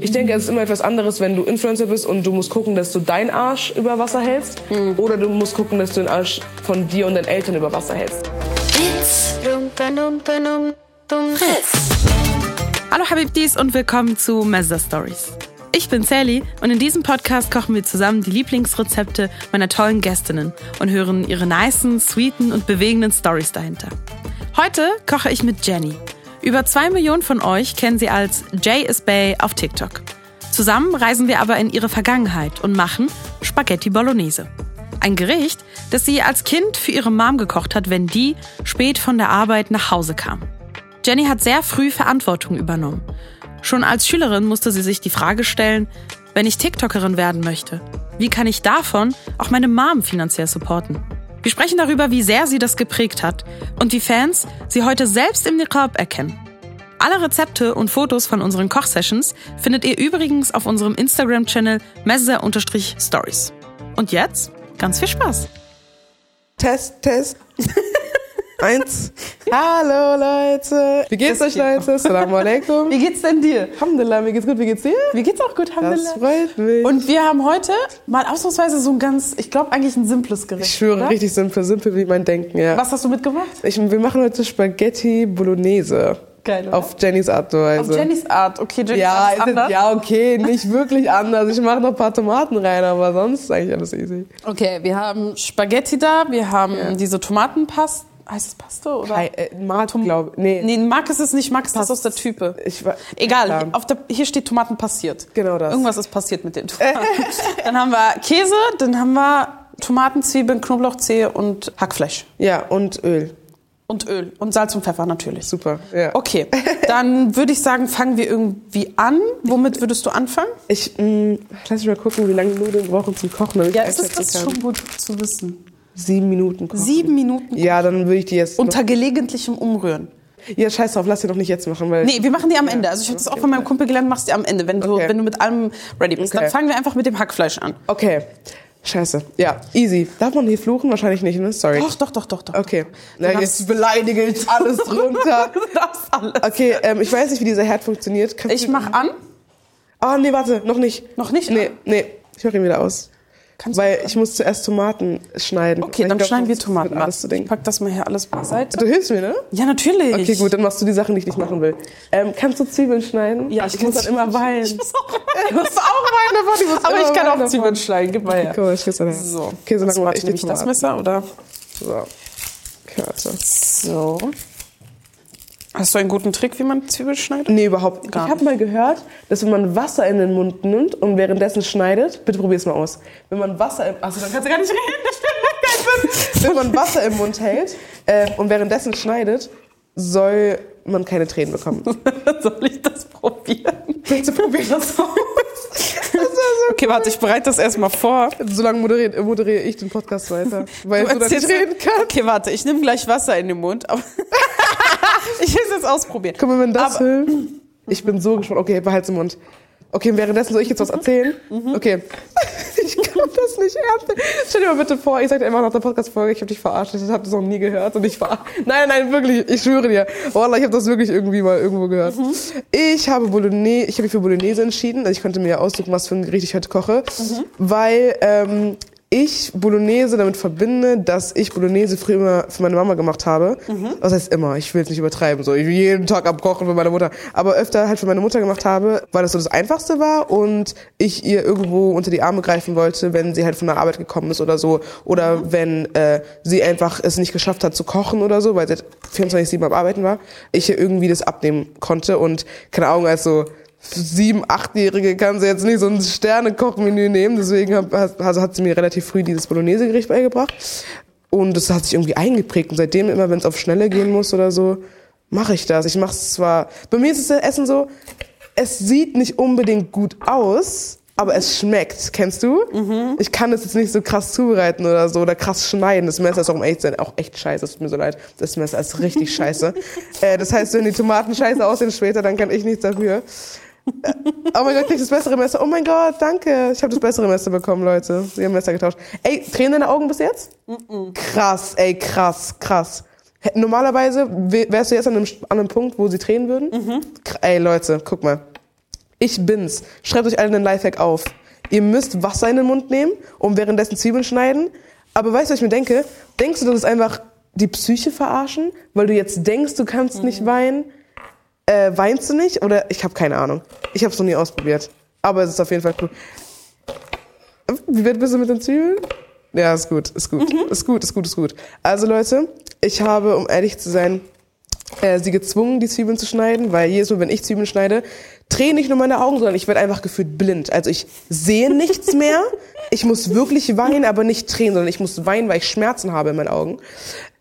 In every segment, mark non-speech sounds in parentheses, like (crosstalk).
Ich denke, es ist immer etwas anderes, wenn du Influencer bist und du musst gucken, dass du deinen Arsch über Wasser hältst. Oder du musst gucken, dass du den Arsch von dir und deinen Eltern über Wasser hältst. It's. Hallo Habibdis und willkommen zu Mezza Stories. Ich bin Sally und in diesem Podcast kochen wir zusammen die Lieblingsrezepte meiner tollen Gästinnen und hören ihre nicen, sweeten und bewegenden Stories dahinter. Heute koche ich mit Jenny. Über zwei Millionen von euch kennen sie als Jay is Bay auf TikTok. Zusammen reisen wir aber in ihre Vergangenheit und machen Spaghetti Bolognese. Ein Gericht, das sie als Kind für ihre Mom gekocht hat, wenn die spät von der Arbeit nach Hause kam. Jenny hat sehr früh Verantwortung übernommen. Schon als Schülerin musste sie sich die Frage stellen, wenn ich TikTokerin werden möchte, wie kann ich davon auch meine Mom finanziell supporten? Wir sprechen darüber, wie sehr sie das geprägt hat und wie Fans sie heute selbst im Niqab erkennen. Alle Rezepte und Fotos von unseren Kochsessions findet ihr übrigens auf unserem Instagram-Channel mezza-stories. Und jetzt ganz viel Spaß! Test, Test. (laughs) Eins. Hallo Leute. Wie geht's euch Leute? (laughs) Assalamu alaikum. Wie geht's denn dir? Alhamdulillah, mir geht's gut. Wie geht's dir? Mir geht's auch gut, Das Alhamdulillah. freut mich. Und wir haben heute mal ausnahmsweise so ein ganz, ich glaube eigentlich ein simples Gericht. ich schwöre, oder? richtig simpel, simpel wie mein Denken, ja. Was hast du mitgebracht? Ich, wir machen heute Spaghetti Bolognese. Geil, oder? Auf Jennys Art Weise. Auf Jennys Art. Okay, Jennys ja, Art ist anders. ja, okay, nicht wirklich anders. Ich mache noch ein paar Tomaten rein, aber sonst ist eigentlich alles easy. Okay, wir haben Spaghetti da, wir haben diese Tomatenpaste. Heißt es Paste oder? Hi, äh, Mart, glaube Nee, Nee, Mark ist es nicht, Mark ist das aus der Type. ich war, Egal, Klar. auf der, hier steht Tomaten passiert. Genau das. Irgendwas ist passiert mit den Tomaten. (laughs) dann haben wir Käse, dann haben wir Tomaten, Zwiebeln, Knoblauchzehe und Hackfleisch. Ja, und Öl. Und Öl. Und Salz und Pfeffer natürlich. Super, ja. Okay, (laughs) dann würde ich sagen, fangen wir irgendwie an. Womit würdest du anfangen? Ich, mh, lass mich mal gucken, wie lange Nudeln brauchen zum Kochen. Ja, ist das, das schon gut zu wissen. Sieben Minuten kochen. Sieben Minuten Ja, dann würde ich die jetzt. unter gelegentlichem Umrühren. ja, scheiß drauf, lass die doch nicht jetzt machen, weil. Nee, wir machen die am Ende. Also ich habe das auch von meinem Kumpel gelernt, machst die am Ende, wenn du, Okay. wenn du mit allem ready bist. Okay. Dann fangen wir einfach mit dem Hackfleisch an. Okay. Scheiße. Ja, easy. Darf man hier fluchen? Wahrscheinlich nicht, ne? Sorry. Doch, doch, doch, doch, doch. Okay. Na, jetzt beleidige ich alles drunter. (laughs) Darfst alles. Okay, ähm, ich weiß nicht, wie dieser Herd funktioniert. Kannst Ich mach an. Oh, nee, warte, noch nicht. Noch nicht? Nee, nee. Ich mach ihn wieder aus. Kannst Weil ich muss zuerst Tomaten schneiden. Okay, Ich dann glaub, schneiden wir Tomaten. Alles Ich pack das mal hier alles beiseite. Du hilfst mir, ne? Ja, natürlich. Okay, gut, dann machst du die Sachen, die ich nicht machen will. Ähm, kannst du Zwiebeln schneiden? Ja, ich muss dann immer weinen. Ich muss auch Ich muss auch weinen davon. Ich muss Aber ich kann weinen auch Zwiebeln davon. schneiden. Gib mal her. Mal, ich dann her. So. Okay, so lange mache ich die ich das Tomaten. Messer oder? So. Okay, warte. So. Hast du einen guten Trick, wie man Zwiebeln schneidet? Nee, überhaupt nicht. Gar Ich habe mal gehört, dass wenn man Wasser in den Mund nimmt und währenddessen schneidet, bitte probier's mal aus. Wenn man Wasser im, achso, dann kannst du gar nicht reden, das stimmt keinen Sinn. Wenn man Wasser im Mund hält äh, und währenddessen schneidet, soll man keine Tränen bekommen. (laughs) Soll ich das probieren? Bitte probier das (laughs) aus. Das so Okay, warte, ich bereite das erstmal vor. Solange moderiere, moderiere ich den Podcast weiter, weil du, da nicht erzählst- reden kannst. Okay, warte, ich nehme gleich Wasser in den Mund. Aber (laughs) ich will es jetzt ausprobieren. Guck mal, wenn das Aber- hilft. Ich bin so gespannt. Okay, behalt's im Mund. Okay, währenddessen soll ich jetzt was erzählen? Okay. (laughs) Ich kann das nicht ernst nehmen. Stell dir mal bitte vor, ich sag dir einfach nach der Podcast-Folge, ich habe dich verarscht, ich habe das noch nie gehört und ich ver Nein, nein, wirklich, ich schwöre dir. Wallah, ich habe das wirklich irgendwie mal irgendwo gehört. Ich habe Bolognese, ich habe mich für Bolognese entschieden. Also ich konnte mir ja aussuchen, was für ein Gericht ich heute koche, weil ähm, ich Bolognese damit verbinde, dass ich Bolognese früher immer für meine Mama gemacht habe. Was heißt immer? Ich will es nicht übertreiben. So, ich will jeden Tag abkochen für meine Mutter. Aber öfter halt für meine Mutter gemacht habe, weil das so das Einfachste war und ich ihr irgendwo unter die Arme greifen wollte, wenn sie halt von der Arbeit gekommen ist oder so. Oder wenn äh, sie einfach es nicht geschafft hat zu kochen oder so, weil sie halt 24-7 am Arbeiten war. Ich ihr irgendwie das abnehmen konnte und keine Ahnung, als so sieben, achtjährige kann sie jetzt nicht so ein Sterne-Kochmenü nehmen. Deswegen hab, also hat sie mir relativ früh dieses Bolognese-Gericht beigebracht. Und das hat sich irgendwie eingeprägt. Und seitdem immer, wenn es auf Schnelle gehen muss oder so, mache ich das. Ich mache es zwar. Bei mir ist das Essen so, es sieht nicht unbedingt gut aus, aber es schmeckt. Kennst du? Ich kann es jetzt nicht so krass zubereiten oder so oder krass schneiden. Das Messer ist auch um echt auch echt scheiße. Es tut mir so leid. Das Messer ist richtig (laughs) scheiße. äh, das heißt, wenn die Tomaten scheiße aussehen später, dann kann ich nichts dafür. (laughs) Oh mein Gott, krieg ich das bessere Messer. Oh mein Gott, danke. Ich habe das bessere Messer bekommen, Leute. Wir haben Messer getauscht. Ey, Tränen in den Augen bis jetzt? Krass, ey, krass, krass. Normalerweise wärst du jetzt an einem, an einem Punkt, wo sie tränen würden. Kr- Ey, Leute, guck mal. Ich bin's. Schreibt euch alle einen Lifehack auf. Ihr müsst Wasser in den Mund nehmen und währenddessen Zwiebeln schneiden. Aber weißt du, was ich mir denke? Denkst du, das ist einfach die Psyche verarschen, weil du jetzt denkst, du kannst Mhm. nicht weinen? Äh, weinst du nicht? Oder ich habe keine Ahnung. Ich habe es noch nie ausprobiert. Aber es ist auf jeden Fall cool. Wie weit bist du mit den Zwiebeln? Ja, ist gut, ist gut, Mhm. ist gut, ist gut, ist gut. Also Leute, ich habe, um ehrlich zu sein, äh, sie gezwungen, die Zwiebeln zu schneiden, weil jedes Mal, wenn ich Zwiebeln schneide, drehen nicht nur meine Augen, sondern ich werde einfach gefühlt blind. Also ich sehe nichts mehr. Ich muss wirklich weinen, aber nicht tränen, sondern ich muss weinen, weil ich Schmerzen habe in meinen Augen.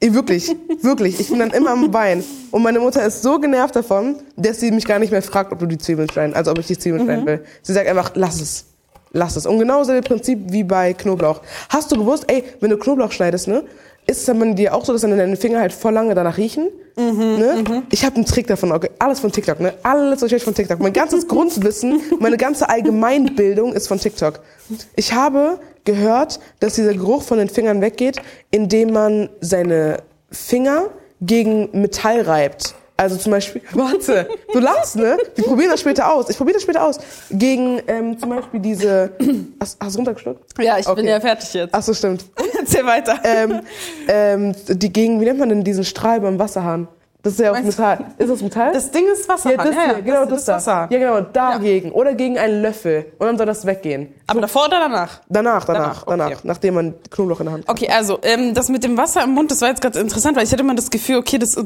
Ich, wirklich, wirklich. Ich bin dann immer am Weinen. Und meine Mutter ist so genervt davon, dass sie mich gar nicht mehr fragt, ob du die Zwiebeln schneiden, also ob ich die Zwiebeln schneiden will. Sie sagt einfach, lass es. Lass es. Und genau selbe Prinzip wie bei Knoblauch. Hast du gewusst, ey, wenn du Knoblauch schneidest, ne, ist es dann dir auch so, dass dann deine Finger halt voll lange danach riechen? ne? Ich habe einen Trick davon, okay? alles von TikTok, ne? Alles euch von TikTok. Mein ganzes Grundwissen, meine ganze Allgemeinbildung ist von TikTok. Ich habe gehört, dass dieser Geruch von den Fingern weggeht, indem man seine Finger gegen Metall reibt. Also zum Beispiel, (laughs) warte, du lachst, ne? Wir probieren das später aus. Ich probiere das später aus. Gegen ähm, zum Beispiel diese. Hast, hast du runtergeschluckt? Ja, ich bin Okay. ja fertig jetzt. Ach so, stimmt. (laughs) Erzähl weiter. Ähm, ähm, die gegen, wie nennt man denn diesen Strahl beim Wasserhahn? Das ist ja auch Metall. Ist das Metall? Das Ding ist Wasser. ja, das hier, genau das, da. Wasser. Ja, genau, dagegen. Oder gegen einen Löffel. Und dann soll das weggehen. Aber davor oder danach? Danach, danach, Danach, danach, okay. nachdem man Knoblauch in der Hand hat. Okay, also ähm, das mit dem Wasser im Mund, das war jetzt ganz interessant, weil ich hatte immer das Gefühl, okay, das äh,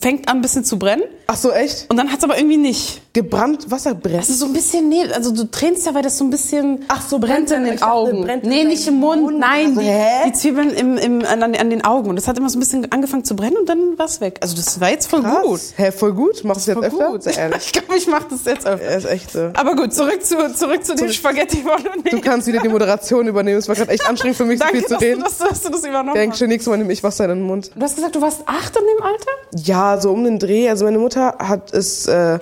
fängt an ein bisschen zu brennen Ach so, echt? und dann hat's aber irgendwie nicht. Gebrannt Wasser brennt. Ist so ein bisschen, nee, also du tränst ja, weil das so ein bisschen Ach so, brennt in brennt- den ich dachte, Augen. brennt in nee, nicht im Mund, Mund. nein, Also, die, die Zwiebeln im, im, an, an den Augen. Und das hat immer so ein bisschen angefangen zu brennen und dann war's weg. Also das war jetzt voll gut. Krass. Hä, voll gut? Machst du jetzt öfter? gut. (laughs) Sehr ehrlich. Ich glaube, ich mache das jetzt öfter. Er ist echt so. Aber gut, zurück zu, zurück zu dem Spaghetti Bolognese. Du kannst wieder die Moderation übernehmen. Es war gerade echt anstrengend für mich, so Danke, viel zu dass reden. dass, du- dass du das übernommen Denk schon, nächstes Mal nehme ich Wasser in den Mund. Du hast gesagt, du warst acht in dem Alter? Ja, so um den Dreh. Also meine Mutter hat es, äh,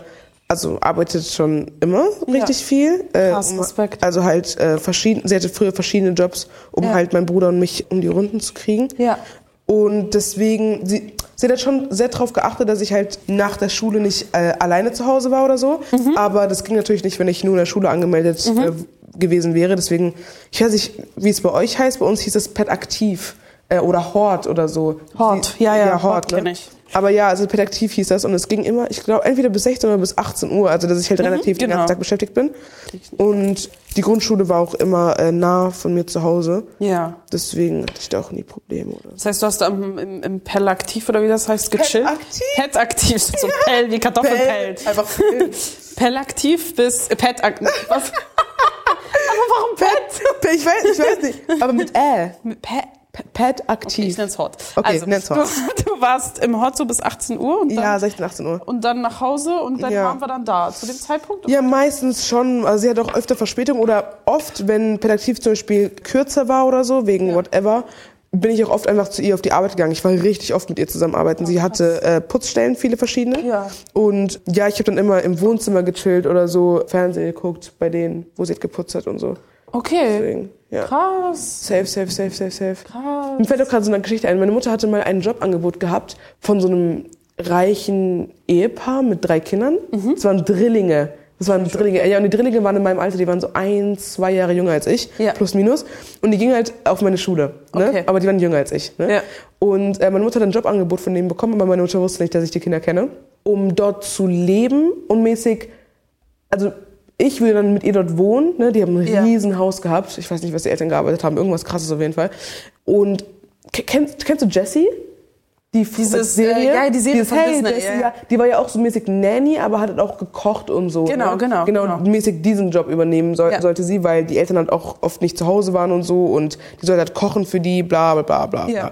also arbeitet schon immer richtig viel. Äh, Krass, Respekt. also halt äh, verschieden, sie hatte früher verschiedene Jobs, um Ja. halt meinen Bruder und mich um die Runden zu kriegen. Ja. Und deswegen, sie, sie hat schon sehr darauf geachtet, dass ich halt nach der Schule nicht äh, alleine zu Hause war oder so. Mhm. Aber das ging natürlich nicht, wenn ich nur in der Schule angemeldet äh, gewesen wäre. Deswegen, ich weiß nicht, wie es bei euch heißt. Bei uns hieß es Pet Aktiv äh, oder Hort oder so. Hort, ja, ja, ja Hort, Hort ne? kenn ich. Aber ja, also Pet Aktiv hieß das und es ging immer, ich glaube, entweder bis 16 oder bis 18 Uhr, also dass ich halt relativ den genau. ganzen Tag beschäftigt bin. Und die Grundschule war auch immer äh, nah von mir zu Hause. Ja. Deswegen hatte ich da auch nie Probleme. Oder. Das heißt, du hast im, im, im Pell aktiv oder wie das heißt, gechillt? aktiv? Pet aktiv, so Pell wie Kartoffelpell. Einfach Pell aktiv bis äh, Pet aktiv. Was? (laughs) Aber warum Pet? (laughs) Ich weiß, ich weiß nicht. Aber mit Ä. Mit Pet. Pet Ich aktiv. nenn's Hot. Okay, also, nenn's Hot. (laughs) Du, du warst im Hot so bis 18 Uhr und dann, ja, 16, 18 Uhr. und dann nach Hause und dann Ja. waren wir dann da. Zu dem Zeitpunkt? Ja, meistens schon. Also sie hat auch öfter Verspätung oder oft, wenn Pet aktiv zum Beispiel kürzer war oder so, wegen whatever, bin ich auch oft einfach zu ihr auf die Arbeit gegangen. Ich war richtig oft mit ihr zusammenarbeiten. Sie hatte äh, Putzstellen, viele verschiedene. Ja. Und ja, ich habe dann immer im Wohnzimmer gechillt oder so Fernsehen geguckt bei denen, wo sie geputzt hat und so. Okay. Deswegen, ja. Krass. Safe, safe, safe, safe, safe. Krass. Mir fällt auch gerade so eine Geschichte ein. Meine Mutter hatte mal ein Jobangebot gehabt von so einem reichen Ehepaar mit drei Kindern. Mhm. Das waren Drillinge. Das waren Drillinge. Ja, und die Drillinge waren in meinem Alter, die waren so ein, zwei Jahre jünger als ich, Ja. plus minus. Und die gingen halt auf meine Schule. Ne? Okay. Aber die waren jünger als ich. Ne? Ja. Und äh, meine Mutter hat ein Jobangebot von denen bekommen, aber meine Mutter wusste nicht, dass ich die Kinder kenne. Um dort zu leben und mäßig, also ich würde dann mit ihr dort wohnen. Ne? Die haben ein Ja. riesen Haus gehabt. Ich weiß nicht, was die Eltern gearbeitet haben. Irgendwas krasses auf jeden Fall. Und ke- kennst, kennst du Jessie? Die Dieses, Serie? äh, ja, die Serie Dieses, von hey, Disney, Jessie, ja. Die war ja auch so mäßig Nanny, aber hat halt auch gekocht und so. Genau, ne? genau, Genau, genau. mäßig diesen Job übernehmen soll, Ja. sollte sie, weil die Eltern halt auch oft nicht zu Hause waren und so und die sollte halt kochen für die, bla bla bla bla. Ja.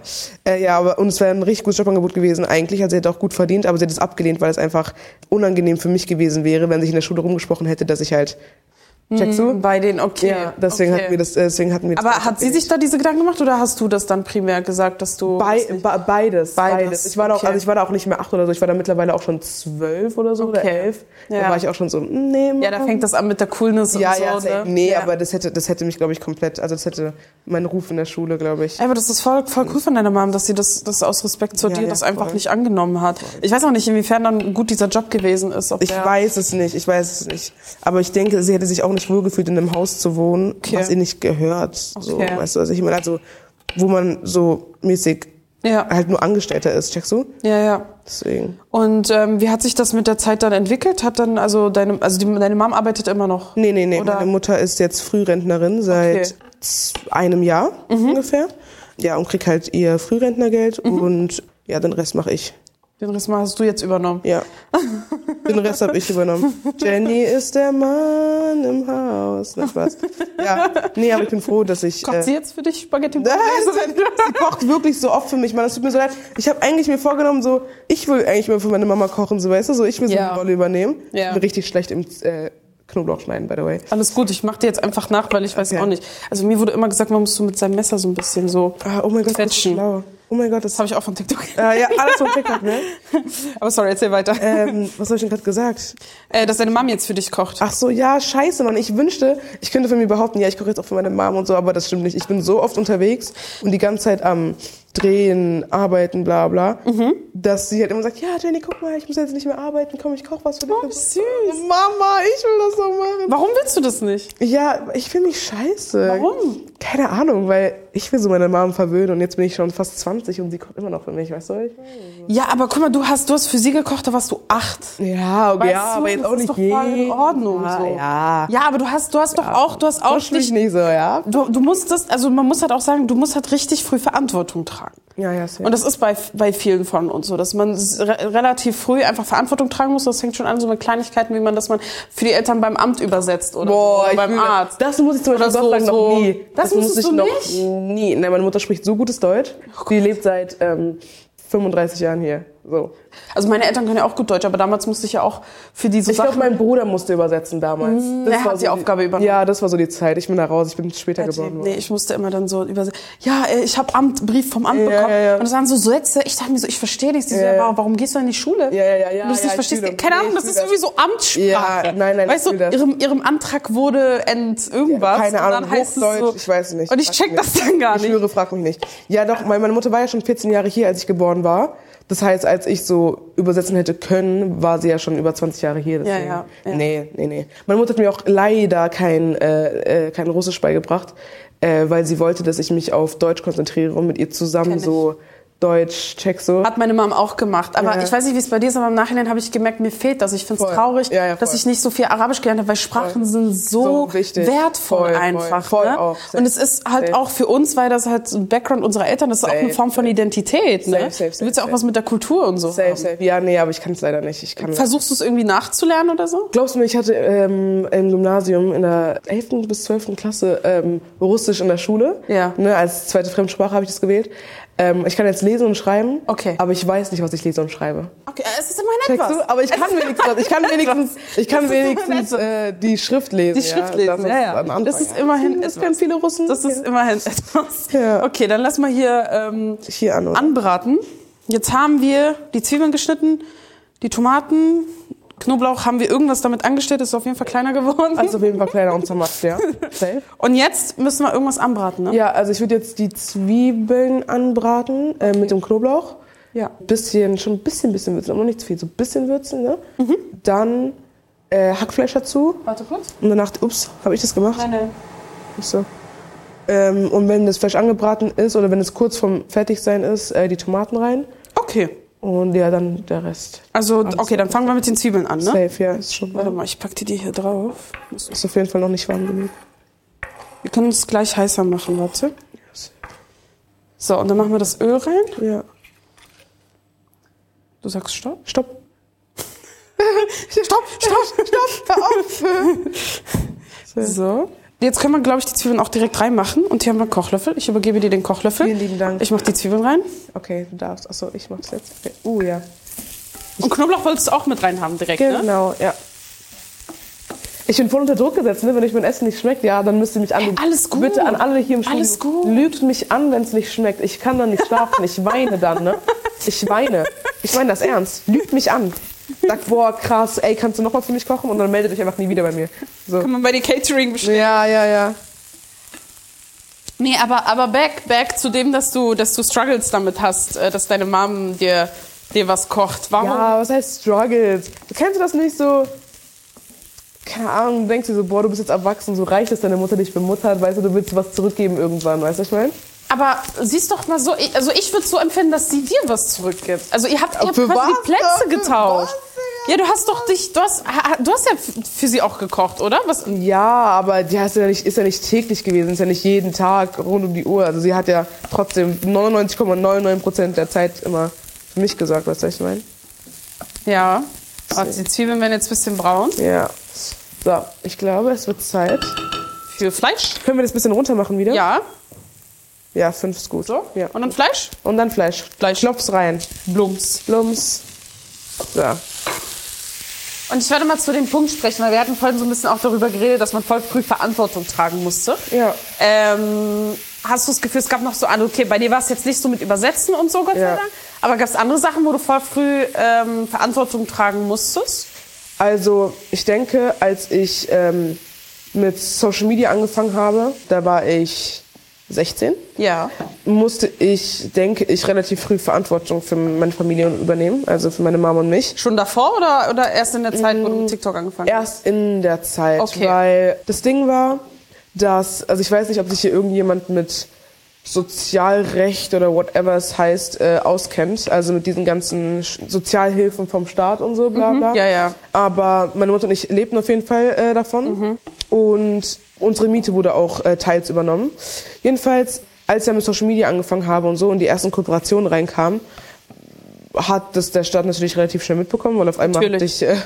Äh, ja, aber und es wäre ein richtig gutes Jobangebot gewesen eigentlich. Also sie hätte auch gut verdient, aber sie hat es abgelehnt, weil es einfach unangenehm für mich gewesen wäre, wenn sich in der Schule rumgesprochen hätte, dass ich halt Checkst du? Bei den, okay. Ja, deswegen okay. hatten wir das, äh, deswegen hatten wir das Aber hat sie sich da diese Gedanken gemacht oder hast du das dann primär gesagt, dass du. Bei, be- beides, Beides, beides. Ich war da auch, also ich war da auch nicht mehr acht oder so. Ich war da mittlerweile auch schon zwölf oder so oder Okay. elf. Ja. Da war ich auch schon so, nee, ja, da fängt das an mit der Coolness ja, und so. ja, ne? nee, ja. aber das hätte, das hätte mich, glaube ich, komplett, also das hätte meinen Ruf in der Schule, glaube ich. Ey, Aber das ist voll, voll cool von deiner Mom, dass sie das, das aus Respekt zu dir das einfach voll. nicht angenommen hat. Ich weiß auch nicht, inwiefern dann gut dieser Job gewesen ist. Ich weiß es nicht, ich weiß es nicht. Aber ich denke, sie hätte sich auch nicht wohlgefühlt, in einem Haus zu wohnen, Okay. was ihr nicht gehört. So, Okay. weißt du, also ich meine, also, wo man so mäßig Ja, halt nur Angestellter ist, checkst du? ja, ja. Deswegen. Und ähm, wie hat sich das mit der Zeit dann entwickelt? Hat dann also deine, also die, deine Mom arbeitet immer noch? Nee, nee, nee. Oder- Meine Mutter ist jetzt Frührentnerin seit Okay. Mhm. einem Jahr ungefähr. Ja, und kriegt halt ihr Frührentnergeld und ja, den Rest mache ich. Den Rest hast du jetzt übernommen. Ja. Den Rest habe ich übernommen. Jenny ist der Mann im Haus. Na Spaß. Ja. Nee, aber ich bin froh, dass ich. Kocht äh, sie jetzt für dich Spaghetti Nein, sie (laughs) kocht wirklich so oft für mich, Mann. Es tut mir so leid. Ich habe eigentlich mir vorgenommen, so, ich will eigentlich mal für meine Mama kochen, so weißt du, so ich will so Ja. eine Rolle übernehmen. Ja. Ich bin richtig schlecht im äh, Knoblauch schneiden, by the way. Alles gut, ich mach dir jetzt einfach nach, weil ich weiß Okay. auch nicht. Also mir wurde immer gesagt, man muss so mit seinem Messer so ein bisschen so. Ah, oh mein Gott, das ist schlau. Oh mein Gott, das habe ich auch von TikTok. Äh, ja, alles von TikTok, ne? (laughs) Aber sorry, erzähl weiter. Ähm, was habe ich denn gerade gesagt? Äh, dass deine Mom jetzt für dich kocht. Ach so, ja, scheiße, Mann. Ich wünschte, ich könnte von mir behaupten, ja, ich koche jetzt auch für meine Mom und so, aber das stimmt nicht. Ich bin so oft unterwegs und die ganze Zeit am Drehen, Arbeiten, bla bla, Mhm. dass sie halt immer sagt, ja, Jenny, guck mal, ich muss jetzt nicht mehr arbeiten, komm, ich koche was für dich. Oh, süß. Mama, ich will das so machen. Warum willst du das nicht? Ja, ich fühle mich scheiße. Warum? Keine Ahnung, weil ich will so meine Mom verwöhnen und jetzt bin ich schon fast 20 und sie kocht immer noch für mich, weißt du? Ja, aber guck mal, du hast, du hast für sie gekocht, da warst du acht. ja, okay, Weißt ja, du, aber jetzt auch nicht doch voll in Ordnung Ja, so. ja. Ja, aber du hast, du hast doch auch, du hast auch nicht, nicht so, ja? du, du musst das, also man muss halt auch sagen, du musst halt richtig früh Verantwortung tragen. Ja, ja, safe. Und das ist bei, bei vielen von uns so, dass man re relativ früh einfach Verantwortung tragen muss. Das fängt schon an so mit Kleinigkeiten, wie man das man für die Eltern beim Amt übersetzt oder, so, oder beim fühle- Arzt. Das muss ich zum Beispiel so- sagen noch so- nie. Das muss musstest ich du noch nicht? nie. Nein, meine Mutter spricht so gutes Deutsch. Die lebt seit ähm, 35 Jahren hier. So. Also meine Eltern können ja auch gut Deutsch, aber damals musste ich ja auch für diese Ich glaube, Sachen... mein Bruder musste übersetzen damals. der hat die Aufgabe übernommen. Ja, das war so die Zeit. Ich bin da raus. Ich bin später geboren Nee, worden. ich musste immer dann so übersetzen. Ja, äh, ich habe Amt, Brief vom Amt Ja, bekommen. ja, ja. Und das waren so Sätze. Ich dachte mir so, ich verstehe nicht. Sie so, Ja, ja. warum, gehst du in die Schule? Ja, ja, ja, du das nicht ich verstehst. Keine nee, Ahnung, ich das ist irgendwie so Amtssprache. Ja, nein, nein, ich Weißt du, das. ihrem, ihrem Antrag wurde ent irgendwas. Keine und Ahnung, dann heißt es Hochdeutsch, so, ich weiß nicht. Und ich check das dann gar Ich nicht. schwöre, frag mich nicht. Ja, doch, meine Mutter war ja schon 14 Jahre hier, als ich geboren war. Das heißt, als ich so übersetzen hätte können, war sie ja schon über 20 Jahre hier. Deswegen. Ja, ja, ja. Nee, nee, nee. Meine Mutter hat mir auch leider kein, äh, äh, kein Russisch beigebracht, äh, weil sie wollte, dass ich mich auf Deutsch konzentriere und mit ihr zusammen Kenn ich. Deutsch check so. Hat meine Mom auch gemacht. Aber Ja. ich weiß nicht, wie es bei dir ist, aber im Nachhinein habe ich gemerkt, mir fehlt das. Ich finde es Voll. traurig, Ja, ja, dass voll. ich nicht so viel Arabisch gelernt habe, weil Sprachen sind so, So wertvoll Voll, voll, einfach. voll ne? auch. Und es ist halt Safe. auch für uns, weil das halt so ein Background unserer Eltern, das ist auch eine Safe, Form von Identität. Ne? Safe, safe, du willst ja auch safe, was mit der Kultur und so Safe, haben. safe. Ja, nee, aber ich kann es leider nicht. Ich kann Versuchst du es irgendwie nachzulernen oder so? Glaubst du mir, ich hatte ähm, im Gymnasium in der 11. bis 12. Klasse ähm, Russisch in der Schule. Ja. Ne, als zweite Fremdsprache habe ich das gewählt. Ähm, ich kann jetzt lesen und schreiben, Okay. aber ich weiß nicht, was ich lese und schreibe. Okay, es ist immerhin etwas. du? Aber ich kann wenigstens, was. ich kann wenigstens, ich kann wenigstens äh, die Schrift lesen. Die Schrift lesen, das ist ja, ja. Das ist immerhin Das können viele Russen. Das ist immerhin (laughs) etwas. Ja. Okay, dann lass mal hier ähm, hier an. anbraten. Jetzt haben wir die Zwiebeln geschnitten, die Tomaten, Knoblauch haben wir irgendwas damit angestellt, ist auf jeden Fall kleiner geworden. Also auf jeden Fall kleiner und zermatscht, ja. (laughs) Safe. Und jetzt müssen wir irgendwas anbraten, ne? Ja, also ich würde jetzt die Zwiebeln anbraten äh, mit dem Knoblauch. Ja. Bisschen, schon ein bisschen, bisschen würzen, aber nicht zu viel, so ein bisschen würzen, ne? Mhm. Dann äh, Hackfleisch dazu Warte kurz. und danach, ups, habe ich das gemacht? Nein, nein. Nicht so. Ähm, und wenn das Fleisch angebraten ist oder wenn es kurz vom Fertigsein ist, äh, die Tomaten rein Okay. Und ja, dann der Rest. Also, okay, dann fangen wir mit den Zwiebeln an, ne? Safe, ja, ist schon Warte mal, ich pack die dir hier drauf. Ist auf jeden Fall noch nicht warm genug. Wir können es gleich heißer machen, warte. So, und dann machen wir das Öl rein. Ja. Du sagst Stopp. Stopp. (laughs) Stopp, stopp, stopp, hör auf. (laughs) So. Jetzt können wir, glaube ich, die Zwiebeln auch direkt reinmachen. Und hier haben wir einen Kochlöffel. Ich übergebe dir den Kochlöffel. Vielen lieben Dank. Ich mache die Zwiebeln rein. Okay, du darfst. Achso, ich mach's jetzt. Okay. Uh, ja. Und Knoblauch wolltest du auch mit rein haben direkt, ne? Genau, ja. Ich bin voll unter Druck gesetzt, ne? wenn euch mein Essen nicht schmeckt, ja, dann müsst ihr mich anlügen. alles gut. Bitte an alle hier im Studio. Alles gut. Lügt mich an, wenn es nicht schmeckt. Ich kann dann nicht schlafen. Ich weine dann, ne? Ich weine. Ich meine das ernst. Lügt mich an. Sagt, boah, krass, ey, kannst du nochmal für mich kochen? Und dann meldet euch einfach nie wieder bei mir. So. Kann man bei dir Catering bestellen. Ja, ja, ja. Nee, aber, aber back, back zu dem, dass du, dass du Struggles damit hast, äh, dass deine Mom dir, dir was kocht. Warum? Ja, was heißt struggles? Kennst du das nicht so? Keine Ahnung, du denkst dir so, boah, du bist jetzt erwachsen, so reicht es, deine Mutter dich bemuttert, weißt du, du willst was zurückgeben irgendwann, weißt du, was ich meine? Aber siehst doch mal so, ich- also ich würde so empfinden, dass sie dir was zurückgibt. Also ihr habt, ihr habt Für quasi die Plätze getauscht. Ja, du hast doch dich, du hast, ha- du hast ja für sie auch gekocht, oder? Was? Ja, aber die ist ja, nicht, ist ja nicht täglich gewesen, ist ja nicht jeden Tag rund um die Uhr. Also sie hat ja trotzdem 99,99% der Zeit immer für mich du, was ich meine? Ja. Warte, die Zwiebeln werden jetzt ein bisschen braun. Ja. So, ich glaube, es wird Zeit. Für Fleisch? Können wir das ein bisschen runter machen wieder? Ja. Ja, fünf ist gut. So. Ja. Und dann Fleisch? Und dann Fleisch. Fleisch. Klopf's rein. Blums. Plums. So. Und ich werde mal zu dem Punkt sprechen, weil wir hatten vorhin so ein bisschen auch darüber geredet, dass man voll früh Verantwortung tragen musste. Ja. Ähm, hast du das Gefühl, es gab noch so andere, okay, bei dir war es jetzt nicht so mit Übersetzen und so, Gott sei Ja. Dank, aber gab es andere Sachen, wo du voll früh ähm, Verantwortung tragen musstest? Also, ich denke, als ich ähm, mit Social Media angefangen habe, da war ich 16, Ja. musste ich, denke ich, relativ früh Verantwortung für meine Familie übernehmen, also für meine Mama und mich. Schon davor oder, oder erst in der Zeit, wo du mit TikTok angefangen hast? Erst in der Zeit, Okay. weil das Ding war, dass, also ich weiß nicht, ob sich hier irgendjemand mit Sozialrecht oder whatever es heißt, äh, auskennt, also mit diesen ganzen Sozialhilfen vom Staat und so, bla bla. Ja, ja. Aber meine Mutter und ich lebten auf jeden Fall äh, davon und unsere Miete wurde auch äh, teils übernommen. Jedenfalls, als ich mit Social Media angefangen habe und so und die ersten Kooperationen reinkamen, hat das der Staat natürlich relativ schnell mitbekommen, weil auf einmal hatte Natürlich. ich, äh,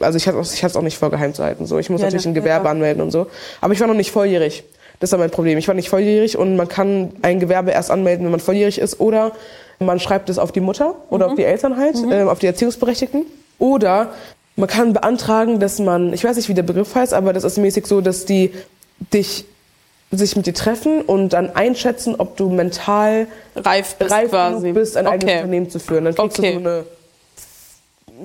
also ich hatte es hatte auch nicht vor geheim zu halten. So. Ich muss Ja, natürlich ein Gewerbe ja. anmelden und so. Aber ich war noch nicht volljährig. Das war mein Problem. Ich war nicht volljährig und man kann ein Gewerbe erst anmelden, wenn man volljährig ist. Oder man schreibt es auf die Mutter oder auf die Eltern halt, äh, auf die Erziehungsberechtigten. Oder man kann beantragen, dass man, ich weiß nicht, wie der Begriff heißt, aber das ist mäßig so, dass die dich sich mit dir treffen und dann einschätzen, ob du mental Reif bist reif quasi. bist, ein eigenes okay. Unternehmen zu führen. Dann kriegst Okay. du so eine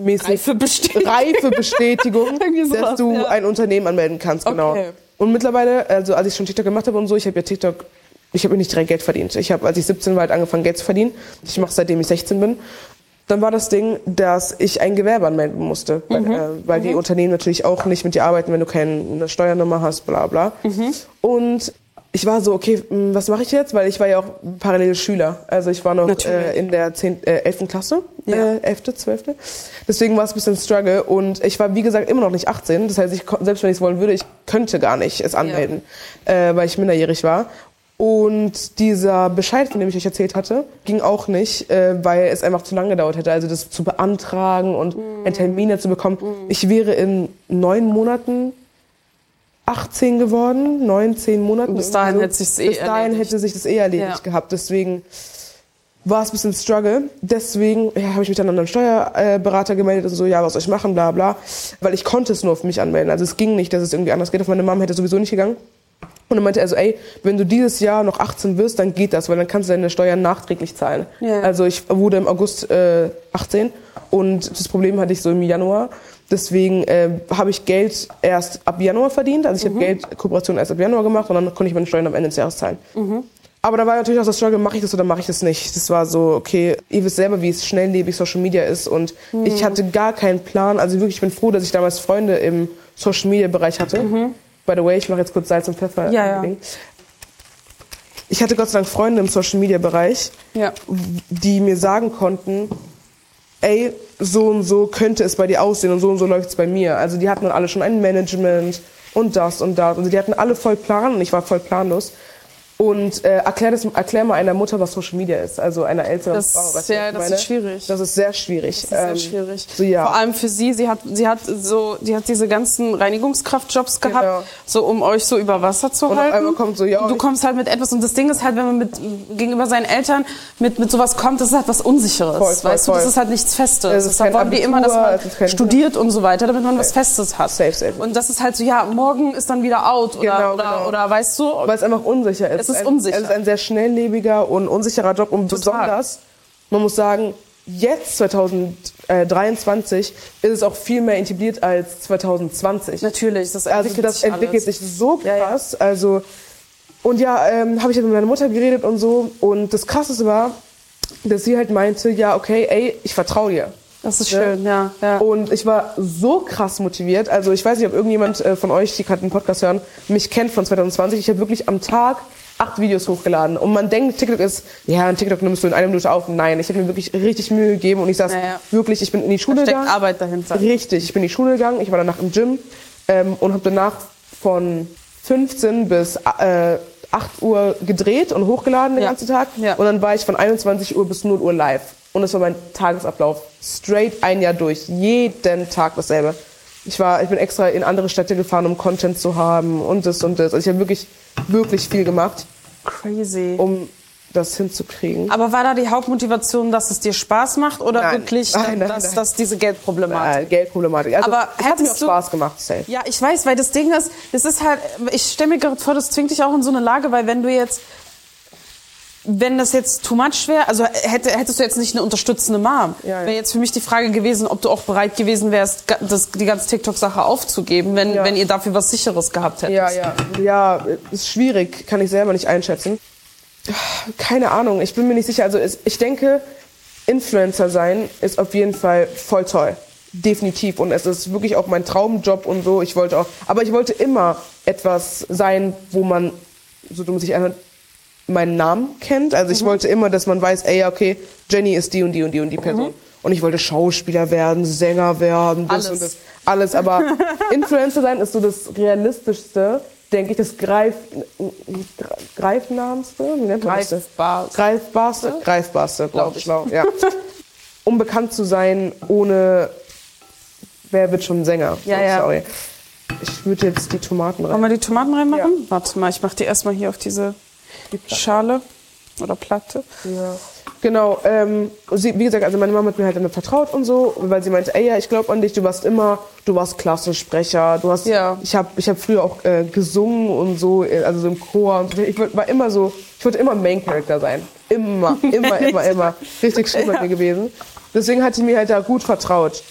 mäßig Reife Bestätigung. reife Bestätigung, (laughs) sowas, dass du ja. ein Unternehmen anmelden kannst, genau. Okay. Und mittlerweile, also als ich schon TikTok gemacht habe und so, ich habe ja TikTok, ich habe nicht direkt Geld verdient. Ich habe, als ich 17 war, halt angefangen Geld zu verdienen. Ich mache seitdem ich 16 bin. Dann war das Ding, dass ich ein Gewerbe anmelden musste, weil, Mhm. äh, weil die Unternehmen natürlich auch nicht mit dir arbeiten, wenn du keine Steuernummer hast, bla bla. Mhm. Und ich war so, okay, mh, was mache ich jetzt? Weil ich war ja auch parallel Schüler. Also ich war noch äh, in der 10, äh, 11. Klasse, Ja. äh, 11., 12. Deswegen war es ein bisschen Struggle und ich war, wie gesagt, immer noch nicht 18. Das heißt, ich, selbst wenn ich es wollen würde, ich könnte gar nicht es anmelden, äh, weil ich minderjährig war. Und dieser Bescheid, von dem ich euch erzählt hatte, ging auch nicht, äh, weil es einfach zu lange gedauert hätte. Also das zu beantragen und einen Termin dazu bekommen. Ich wäre in neun Monaten 18 geworden, neun, zehn Monaten. Bis dahin irgendwie hätte sich's eh Bis dahin erledigt. hätte sich das eh erledigt Ja. gehabt. Deswegen war es ein bisschen Struggle. Deswegen ja, habe ich mich dann an einen Steuerberater gemeldet und so, ja, was soll ich machen, bla bla. Weil ich konnte es nur auf mich anmelden. Also es ging nicht, dass es irgendwie anders geht. Auf meine Mom hätte sowieso nicht gegangen. Und dann meinte er so, ey, wenn du dieses Jahr noch 18 wirst, dann geht das, weil dann kannst du deine Steuern nachträglich zahlen. Ja. Also ich wurde im August äh, 18 und das Problem hatte ich so im Januar. Deswegen äh, habe ich Geld erst ab Januar verdient. Also ich habe Geld Kooperation erst ab Januar gemacht und dann konnte ich meine Steuern am Ende des Jahres zahlen. Aber da war natürlich auch das Struggle, mache ich das oder mache ich das nicht? Das war so, okay, ihr wisst selber, wie es schnelllebig Social Media ist und ich hatte gar keinen Plan. Also wirklich, ich bin froh, dass ich damals Freunde im Social Media Bereich hatte. By the way, ich mache jetzt kurz Salz und Pfeffer. Ja, ja. Ich hatte Gott sei Dank Freunde im Social Media Bereich, Ja. die mir sagen konnten, ey, so und so könnte es bei dir aussehen und so und so läuft es bei mir. Also die hatten alle schon ein Management und das und das. Also die hatten alle voll Plan und ich war voll planlos. Und äh, erklär, das, erklär mal einer Mutter, was Social Media ist, also einer älteren Das- Frau. weißt du, ja, das ist schwierig. Das ist sehr schwierig. Das ist sehr Ähm, schwierig. So, ja. Vor allem für sie, sie hat, sie hat so, die hat diese ganzen Reinigungskraftjobs gehabt, Genau. so um euch so über Wasser zu Und auf halten. einmal kommt so, ja, du kommst halt mit etwas und das Ding ist halt, wenn man mit gegenüber seinen Eltern mit mit sowas kommt, das ist halt was Unsicheres, Voll, voll, weißt du, voll. das ist halt nichts Festes. Es ist Deshalb wollen wir immer, dass Abitur, man studiert und so weiter, damit man was Festes hat. Safe, safe. Und das ist halt so, ja, morgen ist dann wieder out oder Genau, oder, genau. oder weißt du, weil es einfach unsicher ist. Es ist ein, unsicher. Es ist ein sehr schnelllebiger und unsicherer Job und Total. besonders, man muss sagen, jetzt 2023 ist es auch viel mehr integriert als 2020. natürlich, das Also entwickelt das sich entwickelt alles. sich so Ja, ja. krass. Also und ja, ähm, habe ich halt mit meiner Mutter geredet und so. Und das Krasseste war, dass sie halt meinte, ja, okay, ey, ich vertraue dir. Das ist schön, ja, ja. Und ich war so krass motiviert. Also ich weiß nicht, ob irgendjemand äh, von euch, die gerade den Podcast hören, mich kennt von 2020. Ich habe wirklich am Tag acht Videos hochgeladen. Und man denkt, TikTok ist, ja, TikTok nimmst du in einer Minute auf. Nein, ich habe mir wirklich richtig Mühe gegeben. Und ich saß Ja, ja. wirklich, ich bin in die Schule steckt gegangen. Arbeit dahinter. Richtig, ich bin in die Schule gegangen, ich war danach im Gym ähm, und habe danach von 15 bis äh, 8 Uhr gedreht und hochgeladen den Ja. ganzen Tag. Ja. Und dann war ich von 21 Uhr bis 0 Uhr live. Und das war mein Tagesablauf. Straight ein Jahr durch. Jeden Tag dasselbe. Ich, war, ich bin extra in andere Städte gefahren, um Content zu haben und das und das. Also ich habe wirklich, wirklich viel gemacht, Crazy. um das hinzukriegen. Aber war da die Hauptmotivation, dass es dir Spaß macht oder Nein. wirklich, Nein, nein, dass, nein. dass diese Geldproblematik? Äh, Geldproblematik. Also, Aber es hat mir auch Spaß gemacht, safe. Ja, ich weiß, weil das Ding ist, das ist halt, ich stelle mir gerade vor, das zwingt dich auch in so eine Lage, weil wenn du jetzt, wenn das jetzt too much wäre, also hätte, hättest du jetzt nicht eine unterstützende Mom, Ja, ja. wäre jetzt für mich die Frage gewesen, ob du auch bereit gewesen wärst, das, die ganze TikTok-Sache aufzugeben, wenn, Ja. wenn ihr dafür was Sicheres gehabt hättet. Ja, ja. Ja, ist schwierig, kann ich selber nicht einschätzen. Keine Ahnung, ich bin mir nicht sicher. Also ich denke, Influencer sein ist auf jeden Fall voll toll. Definitiv. Und es ist wirklich auch mein Traumjob und so. Ich wollte auch, aber ich wollte immer etwas sein, wo man, so dumm sich anhört, meinen Namen kennt. Also Mhm. ich wollte immer, dass man weiß, ey, okay, Jenny ist die und die und die und die Person. Und ich wollte Schauspieler werden, Sänger werden, das Mhm. Alles. und das. Alles, aber (laughs) Influencer sein ist so das realistischste, denke ich, das greif, greifnahmste, wie nennt man das? Greifbar. Greifbarste, greifbarste, Glaub glaube ich. Glaub, ja. um bekannt zu sein, ohne wer wird schon Sänger? Ja, ja. Sorry. Ich würde jetzt die Tomaten rein. Wollen wir die Tomaten reinmachen? Ja. Warte mal, ich mache die erstmal hier auf diese Schale oder Platte. Ja. Genau, ähm, sie, wie gesagt, also meine Mama hat mir halt dann vertraut und so, weil sie meinte, ey, ja, ich glaube an dich, du warst immer, du warst Klassensprecher, du hast, Ja. ich habe ich hab früher auch äh, gesungen und so, äh, also so im Chor und so. ich war immer so, ich wollte immer Main Character sein, immer, (laughs) immer, immer, immer, richtig schlimm mit mir gewesen. Deswegen hat sie mir halt da gut vertraut.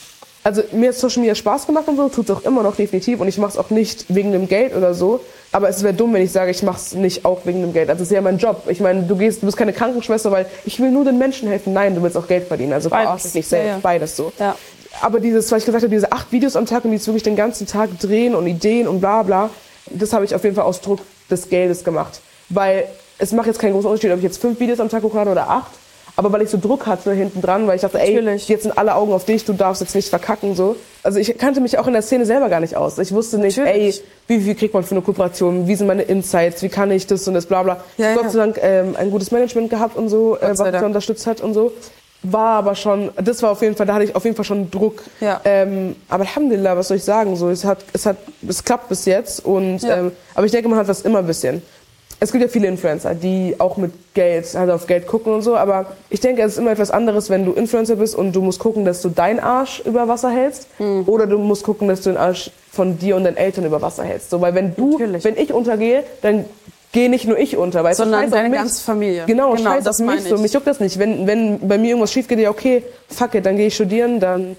Also mir hat Social Media Spaß gemacht und so, tut es auch immer noch definitiv und ich mache es auch nicht wegen dem Geld oder so. Aber es wäre dumm, wenn ich sage, ich mache es nicht auch wegen dem Geld. Also es ist ja mein Job. Ich meine, du gehst, du bist keine Krankenschwester, weil ich will nur den Menschen helfen. Nein, du willst auch Geld verdienen. Also Beides. verarsch dich nicht selbst. Ja, ja. Beides so. Ja. Aber dieses, was ich gesagt habe, diese acht Videos am Tag und die jetzt wirklich den ganzen Tag drehen und Ideen und bla bla, das habe ich auf jeden Fall aus Druck des Geldes gemacht. Weil es macht jetzt keinen großen Unterschied, ob ich jetzt fünf Videos am Tag hochlade oder acht. Aber weil ich so Druck hatte hinten dran, weil ich dachte, ey, Natürlich. jetzt sind alle Augen auf dich, du darfst jetzt nicht verkacken so. Also ich kannte mich auch in der Szene selber gar nicht aus. Ich wusste nicht, Natürlich. ey, wie viel kriegt man für eine Kooperation, wie sind meine Insights, wie kann ich das und das, bla bla. Ja, Gott ja. sei Dank ähm, ein gutes Management gehabt und so, äh, was mich unterstützt hat und so. War aber schon, das war auf jeden Fall, da hatte ich auf jeden Fall schon Druck. Ja. Ähm, aber Alhamdulillah, was soll ich sagen? So, es hat, es hat, es klappt bis jetzt und, Ja. ähm, aber ich denke, man hat das immer ein bisschen. Es gibt ja viele Influencer, die auch mit Geld, halt auf Geld gucken und so, aber ich denke, es ist immer etwas anderes, wenn du Influencer bist und du musst gucken, dass du deinen Arsch über Wasser hältst Hm. oder du musst gucken, dass du den Arsch von dir und deinen Eltern über Wasser hältst. So, weil wenn du, Natürlich. wenn ich untergehe, dann gehe nicht nur ich unter, du, Sondern deine ganze Familie. Genau, Genau, scheiß das auf mich so. ich. Mich juckt das nicht. Wenn, wenn bei mir irgendwas schief geht, ja okay, fuck it, dann gehe ich studieren, dann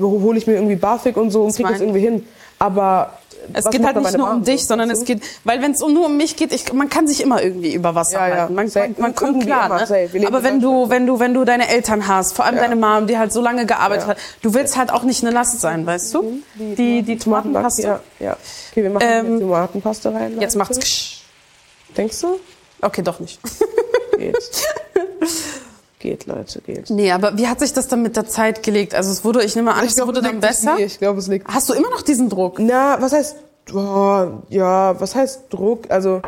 hole ich mir irgendwie BAföG und so und krieg das irgendwie hin. Aber Es was geht halt nicht nur um dich, so, sondern es geht, weil wenn es nur um mich geht, ich, man kann sich immer irgendwie über Wasser Ja, ja. halten. Man, Safe. man, man kommt klar. Ne? Aber wenn du, wenn du, wenn du deine Eltern hast, vor allem Ja. deine Mom, die halt so lange gearbeitet Ja. hat, du willst halt auch nicht eine Last sein, weißt du? Die, die Tomatenpaste. Ja, ja. Okay, wir machen Ähm, jetzt Tomatenpaste rein. Jetzt Leute. macht's. ksch. Denkst du? Okay, doch nicht. (laughs) Geht. (laughs) geht, Leute, geht. Nee, aber wie hat sich das dann mit der Zeit gelegt? Also es wurde, ich nehme an, es glaub, wurde dann liegt besser. nicht. Ich glaube, es liegt. Hast du immer noch diesen Druck? Na, was heißt, oh, ja, was heißt Druck? Also,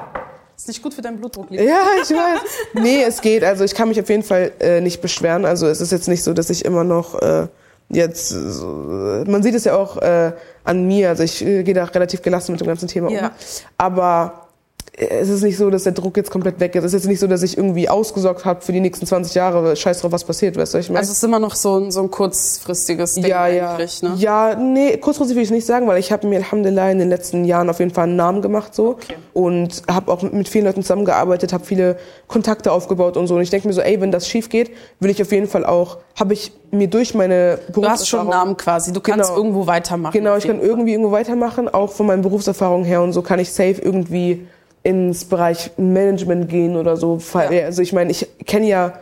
Ist nicht gut für deinen Blutdruck. Lisa. Ja, ich weiß. Nee, es geht. Also ich kann mich auf jeden Fall äh, nicht beschweren. Also es ist jetzt nicht so, dass ich immer noch äh, jetzt, äh, so, man sieht es ja auch äh, an mir. Also ich äh, gehe da relativ gelassen mit dem ganzen Thema Ja. um. Aber es ist nicht so, dass der Druck jetzt komplett weg ist. Es ist jetzt nicht so, dass ich irgendwie ausgesorgt habe für die nächsten 20 Jahre. Scheiß drauf, was passiert, weißt du, ich meine? Also es ist immer noch so ein, so ein kurzfristiges Ding ja, ja. eigentlich, ne? Ja, nee, kurzfristig will ich nicht sagen, weil ich habe mir Alhamdulillah in den letzten Jahren auf jeden Fall einen Namen gemacht so Okay. und habe auch mit, vielen Leuten zusammengearbeitet, habe viele Kontakte aufgebaut und so und ich denke mir so, ey, wenn das schief geht, will ich auf jeden Fall auch, habe ich mir durch meine Du hast schon einen Berufserfahrung Namen quasi. Du kannst Genau. irgendwo weitermachen. Genau, ich kann irgendwie irgendwo weitermachen, auch von meinen Berufserfahrungen her und so kann ich safe irgendwie ins Bereich Management gehen oder so. Ja. Also ich meine, ich kenne ja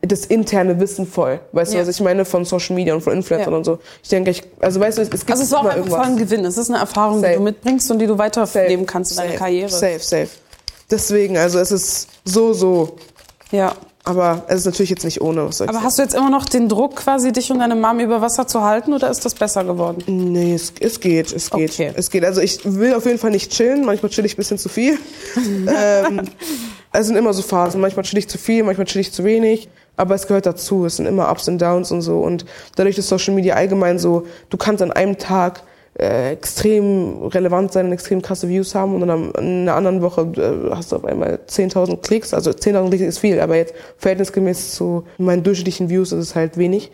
das interne Wissen voll. Weißt Ja. du, was ich meine? Von Social Media und von Influencern Ja. und so. Ich denke, ich, also weißt du, es, gibt Also es ist auch immer einfach voll ein. Gewinn. Es ist eine Erfahrung, die Safe. du mitbringst und die du weiterleben kannst in deiner. Karriere. Safe, safe. Deswegen, also es ist so, so. Ja. Aber es ist natürlich jetzt nicht ohne. Was soll ich Aber sagen. hast du jetzt immer noch den Druck, quasi dich und deine Mom über Wasser zu halten oder ist das besser geworden? Nee, es, es geht, es geht. Okay. Es geht. Also ich will auf jeden Fall nicht chillen. Manchmal chill ich ein bisschen zu viel. (laughs) ähm, es sind immer so Phasen. Manchmal chill ich zu viel, manchmal chill ich zu wenig. Aber es gehört dazu. Es sind immer Ups und Downs und so. Und dadurch, dass Social Media allgemein so, du kannst an einem Tag äh, extrem relevant sein und extrem krasse Views haben und dann am- in einer anderen Woche äh, hast du auf einmal 10.000 Klicks. Also 10.000 Klicks ist viel, aber jetzt verhältnisgemäß zu meinen durchschnittlichen Views ist es halt wenig.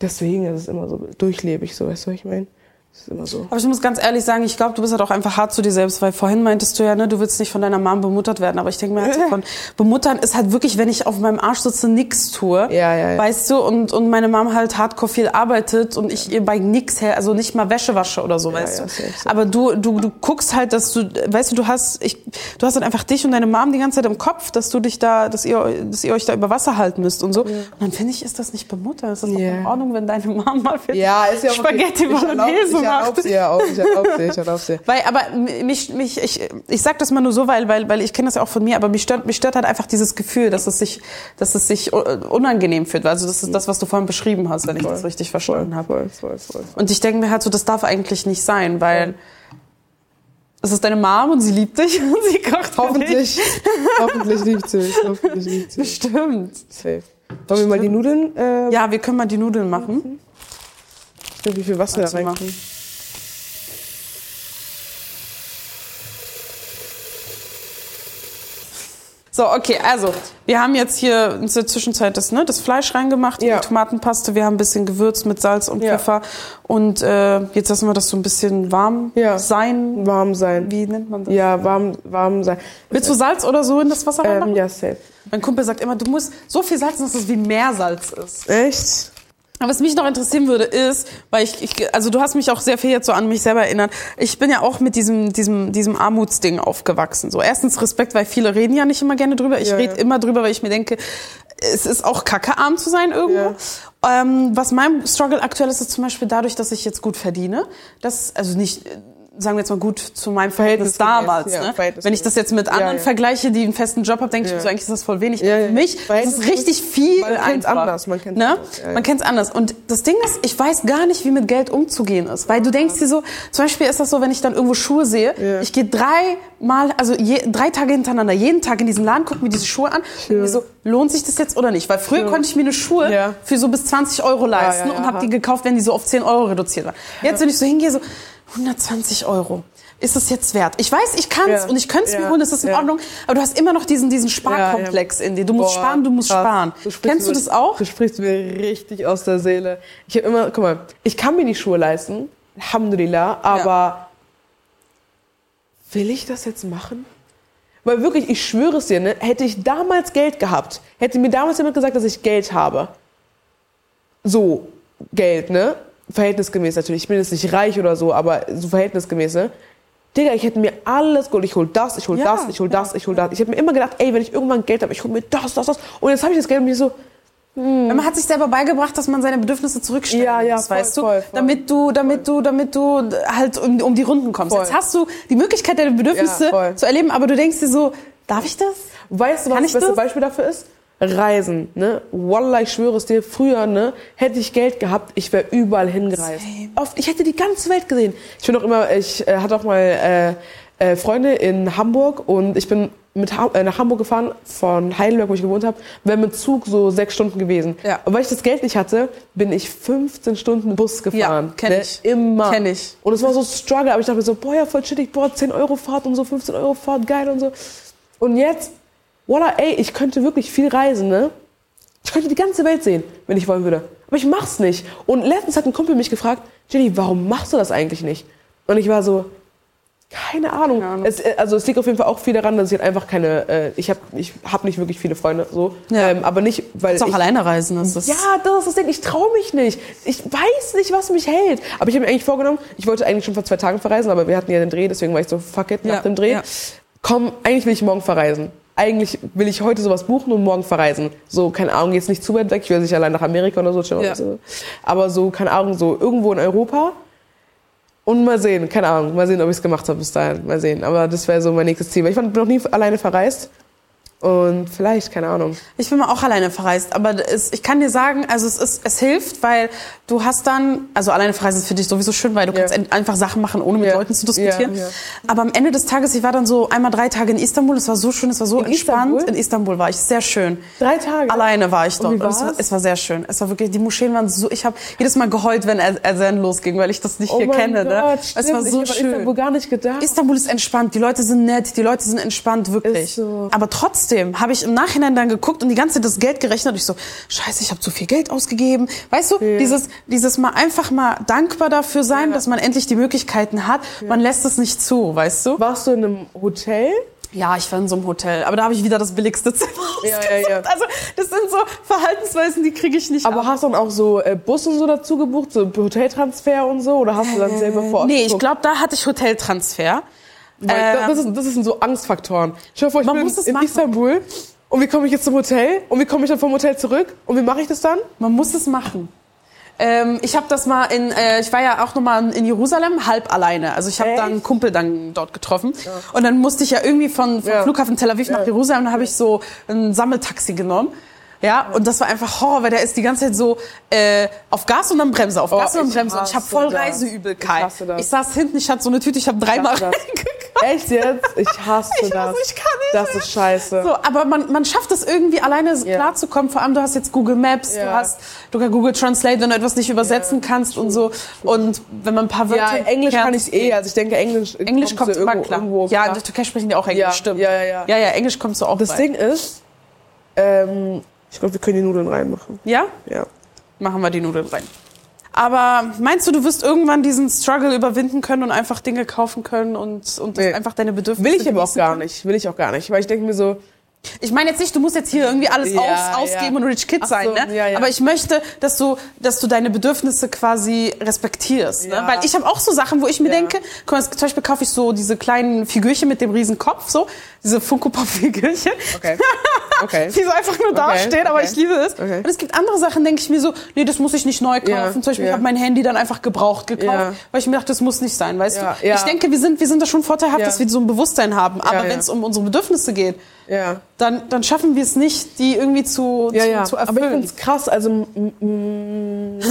Deswegen ist es immer so durchlebig, so weißt du, was ich meine? Ist immer so. Aber ich muss ganz ehrlich sagen, ich glaube, du bist halt auch einfach hart zu dir selbst, weil vorhin meintest du ja, ne, du willst nicht von deiner Mom bemuttert werden. Aber ich denke mir halt so (laughs) von, bemuttern ist halt wirklich, wenn ich auf meinem Arsch sitze, nix tue. Ja, ja, ja. Weißt du, und, und meine Mom halt hardcore viel arbeitet und ich ihr bei nix her, also nicht mal Wäsche wasche oder so, weißt ja, du. safe, safe. Aber du, du, du guckst halt, dass du, weißt du, du hast, ich, du hast halt einfach dich und deine Mom die ganze Zeit im Kopf, dass du dich da, dass ihr, dass ihr euch da über Wasser halten müsst und so. Und dann finde ich, ist das nicht bemuttern. Ist das Ja. in Ordnung, wenn deine Mom mal für Ja, ist ja. Spaghetti Ich Bolognese ich macht. erlaub's ihr auch, ich erlaub's ihr, ich erlaub's ihr. Weil, aber mich, mich, ich, ich sag das mal nur so, weil, weil, weil ich kenne das ja auch von mir, aber mich stört, mich stört halt einfach dieses Gefühl, dass es sich, dass es sich unangenehm fühlt. Also das ist das, was du vorhin beschrieben hast, wenn ich das richtig verstanden habe. Voll, voll, voll. Und ich denke mir halt so, das darf eigentlich nicht sein, weil es ist deine Mom und sie liebt dich (laughs) und sie kocht Hoffentlich, dich. hoffentlich liebt sie mich, hoffentlich liebt sie mich. Bestimmt. Safe. Wollen wir mal die Nudeln, äh, Ja, wir können mal die Nudeln machen. Nicht, wie viel Wasser da Warte mal. rein So, okay, also wir haben jetzt hier in der Zwischenzeit das, ne, das Fleisch reingemacht, Ja. die Tomatenpaste, wir haben ein bisschen gewürzt mit Salz und Ja. Pfeffer und äh, jetzt lassen wir das so ein bisschen warm Ja. sein. Warm sein. Wie nennt man das? Ja, warm, warm sein. Willst du Salz oder so in das Wasser Ähm, reinmachen? ja, safe. Mein Kumpel sagt immer, du musst so viel salzen, dass es wie Meersalz ist. Echt? Aber was mich noch interessieren würde, ist, weil ich, ich also du hast mich auch sehr viel jetzt so an mich selber erinnert. Ich bin ja auch mit diesem, diesem, diesem Armutsding aufgewachsen. So erstens Respekt, weil viele reden ja nicht immer gerne drüber. Ich Ja, rede ja. immer drüber, weil ich mir denke, es ist auch kacke, arm zu sein irgendwo. Ähm, was mein Struggle aktuell ist, ist zum Beispiel dadurch, dass ich jetzt gut verdiene. Das, also nicht, sagen wir jetzt mal gut zu meinem Verhältnis Verhältnisgemäß, damals. ja, ne? verhältnisgemäß. Wenn ich das jetzt mit anderen ja. vergleiche, die einen festen Job haben, denke ich mir so, eigentlich ist das voll wenig. Ja, ja. Für mich das ist Verhältnisgemäß- richtig viel Man kennt's einfach. anders, man kennt's ne? anders, ja, ja. Man kennt's anders. Und das Ding ist, ich weiß gar nicht, wie mit Geld umzugehen ist. Weil du denkst dir so, zum Beispiel ist das so, wenn ich dann irgendwo Schuhe sehe, Ja. ich gehe dreimal, also je, drei Tage hintereinander, jeden Tag in diesen Laden, gucke mir diese Schuhe an und mir so, lohnt sich das jetzt oder nicht? Weil früher konnte ich mir eine Schuhe Ja. für so bis 20 Euro leisten ja, ja, und habe die gekauft, wenn die so auf 10 Euro reduziert waren. Jetzt, wenn ich so hingehe, so 120 Euro. Ist es jetzt wert? Ich weiß, ich kann's Ja. und ich könnte es mir Ja. holen, es ist in Ja. Ordnung, aber du hast immer noch diesen, diesen Sparkomplex in dir. Du musst Boah, sparen, du musst krass. sparen. Du Kennst du mir- das auch? Du sprichst mir richtig aus der Seele. Ich habe immer, guck mal, ich kann mir die Schuhe leisten, Alhamdulillah, aber will ich das jetzt machen? Weil wirklich, ich schwöre es dir, ne, hätte ich damals Geld gehabt, hätte mir damals jemand gesagt, dass ich Geld habe. So, Geld, ne? Verhältnisgemäß natürlich. Ich bin jetzt nicht reich oder so, aber so verhältnisgemäß, ne? Digga, ich hätte mir alles geholt. Ich hol das, ich hol Ja, das, ich hol das, ich hol das. Ich habe mir immer gedacht, ey, wenn ich irgendwann Geld habe, ich hol mir das, das, das. Und jetzt habe ich das Geld und mir so, Man hat sich selber beigebracht, dass man seine Bedürfnisse zurückstellen Ja, ja, voll, weißt du? voll, voll. damit du, damit du, damit du halt um, um die Runden kommst. Jetzt hast du die Möglichkeit, deine Bedürfnisse Ja, zu erleben, aber du denkst dir so, darf ich das? Weißt du, was das beste das? Beispiel dafür ist? Reisen, ne? Wallah, ich schwöre es dir, früher, ne, hätte ich Geld gehabt, ich wäre überall hingereist. Same. Oft, ich hätte die ganze Welt gesehen. Ich bin auch immer, ich äh, hatte auch mal äh, äh, Freunde in Hamburg und ich bin mit ha äh, nach Hamburg gefahren, von Heidelberg, wo ich gewohnt habe, wäre mit Zug so sechs Stunden gewesen. Ja. Und weil ich das Geld nicht hatte, bin ich 15 Stunden Bus gefahren. Ja, kenn Ne? ich. Immer. Kenn ich. Und es war so Struggle, aber ich dachte mir so, boah, ja, voll chillig, boah, 10 Euro Fahrt und so, 15 Euro Fahrt, geil und so. Und jetzt, voila, ey, ich könnte wirklich viel reisen, ne? Ich könnte die ganze Welt sehen, wenn ich wollen würde. Aber ich mach's nicht. Und letztens hat ein Kumpel mich gefragt, Jenny, warum machst du das eigentlich nicht? Und ich war so, keine Ahnung. Ahnung. Es, äh, also es liegt auf jeden Fall auch viel daran, dass ich halt einfach keine, äh, ich habe ich hab nicht wirklich viele Freunde, so. Ja. Ähm, aber nicht, weil Kannst auch ich, alleine reisen. Das ist ja, das ist das Ding. Ich traue mich nicht. Ich weiß nicht, was mich hält. Aber ich habe mir eigentlich vorgenommen, ich wollte eigentlich schon vor zwei Tagen verreisen, aber wir hatten ja den Dreh, deswegen war ich so, fuck it, nach Ja, dem Dreh. ja. Komm, eigentlich will ich morgen verreisen. Eigentlich will ich heute sowas buchen und morgen verreisen. So, keine Ahnung, jetzt nicht zu weit weg. Ich will nicht allein nach Amerika oder so. Ja. Aber so, keine Ahnung, so irgendwo in Europa. Und mal sehen, keine Ahnung, mal sehen, ob ich es gemacht habe bis dahin. Mal sehen. Aber das wäre so mein nächstes Ziel. Weil ich bin noch nie alleine verreist. Und vielleicht, keine Ahnung. Ich bin mal auch alleine verreist, aber es, ich kann dir sagen, also es ist, es hilft, weil du hast dann, also alleine verreisen ist für dich sowieso schön, weil du Ja. kannst einfach Sachen machen, ohne mit Ja. Leuten zu diskutieren. Ja. Aber am Ende des Tages, ich war dann so einmal drei Tage in Istanbul, es war so schön, es war so In entspannt. Istanbul? In Istanbul war ich sehr schön. Drei Tage. Alleine war ich dort. Und es, war, es war sehr schön. Es war wirklich, die Moscheen waren so, ich habe jedes Mal geheult, wenn Er- Erzen losging, weil ich das nicht Oh hier kenne. Gott, ne? stimmt. Es war so ich schön. Istanbul gar nicht gedacht. Istanbul ist entspannt, die Leute sind nett, die Leute sind entspannt, wirklich. So. Aber trotzdem habe ich im Nachhinein dann geguckt und die ganze Zeit das Geld gerechnet und ich so, scheiße, ich habe zu viel Geld ausgegeben. Weißt du, dieses, dieses mal einfach mal dankbar dafür sein, dass man endlich die Möglichkeiten hat. Man lässt es nicht zu, weißt du? Warst du in einem Hotel? Ja, ich war in so einem Hotel, aber da habe ich wieder das billigste Zimmer Ja, ja, ausgesucht. ja. Also das sind so Verhaltensweisen, die kriege ich nicht Aber ab. hast du dann auch so äh, Bus und so dazu gebucht, so Hoteltransfer und so? Oder hast du dann selber vor Ort Nee, ich geguckt? glaube, da hatte ich Hoteltransfer. Weil äh, das, ist, das sind so Angstfaktoren. Ich hoffe, ich Man bin in machen. Istanbul und wie komme ich jetzt zum Hotel und wie komme ich dann vom Hotel zurück und wie mache ich das dann? Man muss es machen. Ähm, ich habe das mal in, äh, ich war ja auch nochmal in Jerusalem halb alleine. Also ich habe da einen Kumpel dann dort getroffen und dann musste ich ja irgendwie von, vom Ja. Flughafen Tel Aviv nach Ja. Jerusalem, da habe ich so ein Sammeltaxi genommen. Ja, und das war einfach Horror, weil der ist die ganze Zeit so äh, auf Gas und dann Bremse, auf Oh, Gas und dann ich Bremse. Und ich habe voll das. Reiseübelkeit. Ich. Ich saß hinten, ich hatte so eine Tüte, ich habe dreimal reingeguckt. (laughs) Echt jetzt? Ich hasse Ich das. hasse, ich kann nicht Das ist scheiße. So, aber man, man schafft es irgendwie alleine Ja. klarzukommen. Vor allem, du hast jetzt Google Maps, du Ja. hast du kannst Google Translate, wenn du etwas nicht übersetzen kannst und so. Und wenn man ein paar Wörter Ja, Englisch kann ich eh. Also ich denke, Englisch, Englisch kommt so immer irgendwo, klar. irgendwo ja, in der Türkei sprechen die auch Englisch, Ja, stimmt. ja, ja, ja. Ja, ja, Englisch kommst du auch Das bei. Ding ist, ähm, ich glaube, wir können die Nudeln reinmachen. Ja? Ja. Machen wir die Nudeln rein. Aber meinst du, du wirst irgendwann diesen Struggle überwinden können und einfach Dinge kaufen können und, und Nee. einfach deine Bedürfnisse Will ich aber auch gar können? nicht. Will ich auch gar nicht. Weil ich denke mir so, Ich meine jetzt nicht, du musst jetzt hier irgendwie alles Ja, aus, ausgeben ja. und Rich Kid Ach sein, so, ne? ja, ja. Aber ich möchte, dass du, dass du deine Bedürfnisse quasi respektierst, ne? Weil ich habe auch so Sachen, wo ich mir denke, guck mal, zum Beispiel kaufe ich so diese kleinen Figürchen mit dem riesen Kopf, so diese Funko Pop Figürchen. okay. Okay. (laughs) Die so einfach nur Okay, dastehen, aber okay. ich liebe es. Okay. Und es gibt andere Sachen, denke ich mir so, nee, das muss ich nicht neu kaufen. Ja, Zum Beispiel, ich ja. habe mein Handy dann einfach gebraucht gekauft, Ja. weil ich mir dachte, das muss nicht sein, weißt du? ja. Ich denke, wir sind, wir sind da schon vorteilhaft, dass wir so ein Bewusstsein haben. Aber wenn es um unsere Bedürfnisse geht, dann, dann schaffen wir es nicht, die irgendwie zu, zu, zu Aber ich erfüllen. finde es krass. Also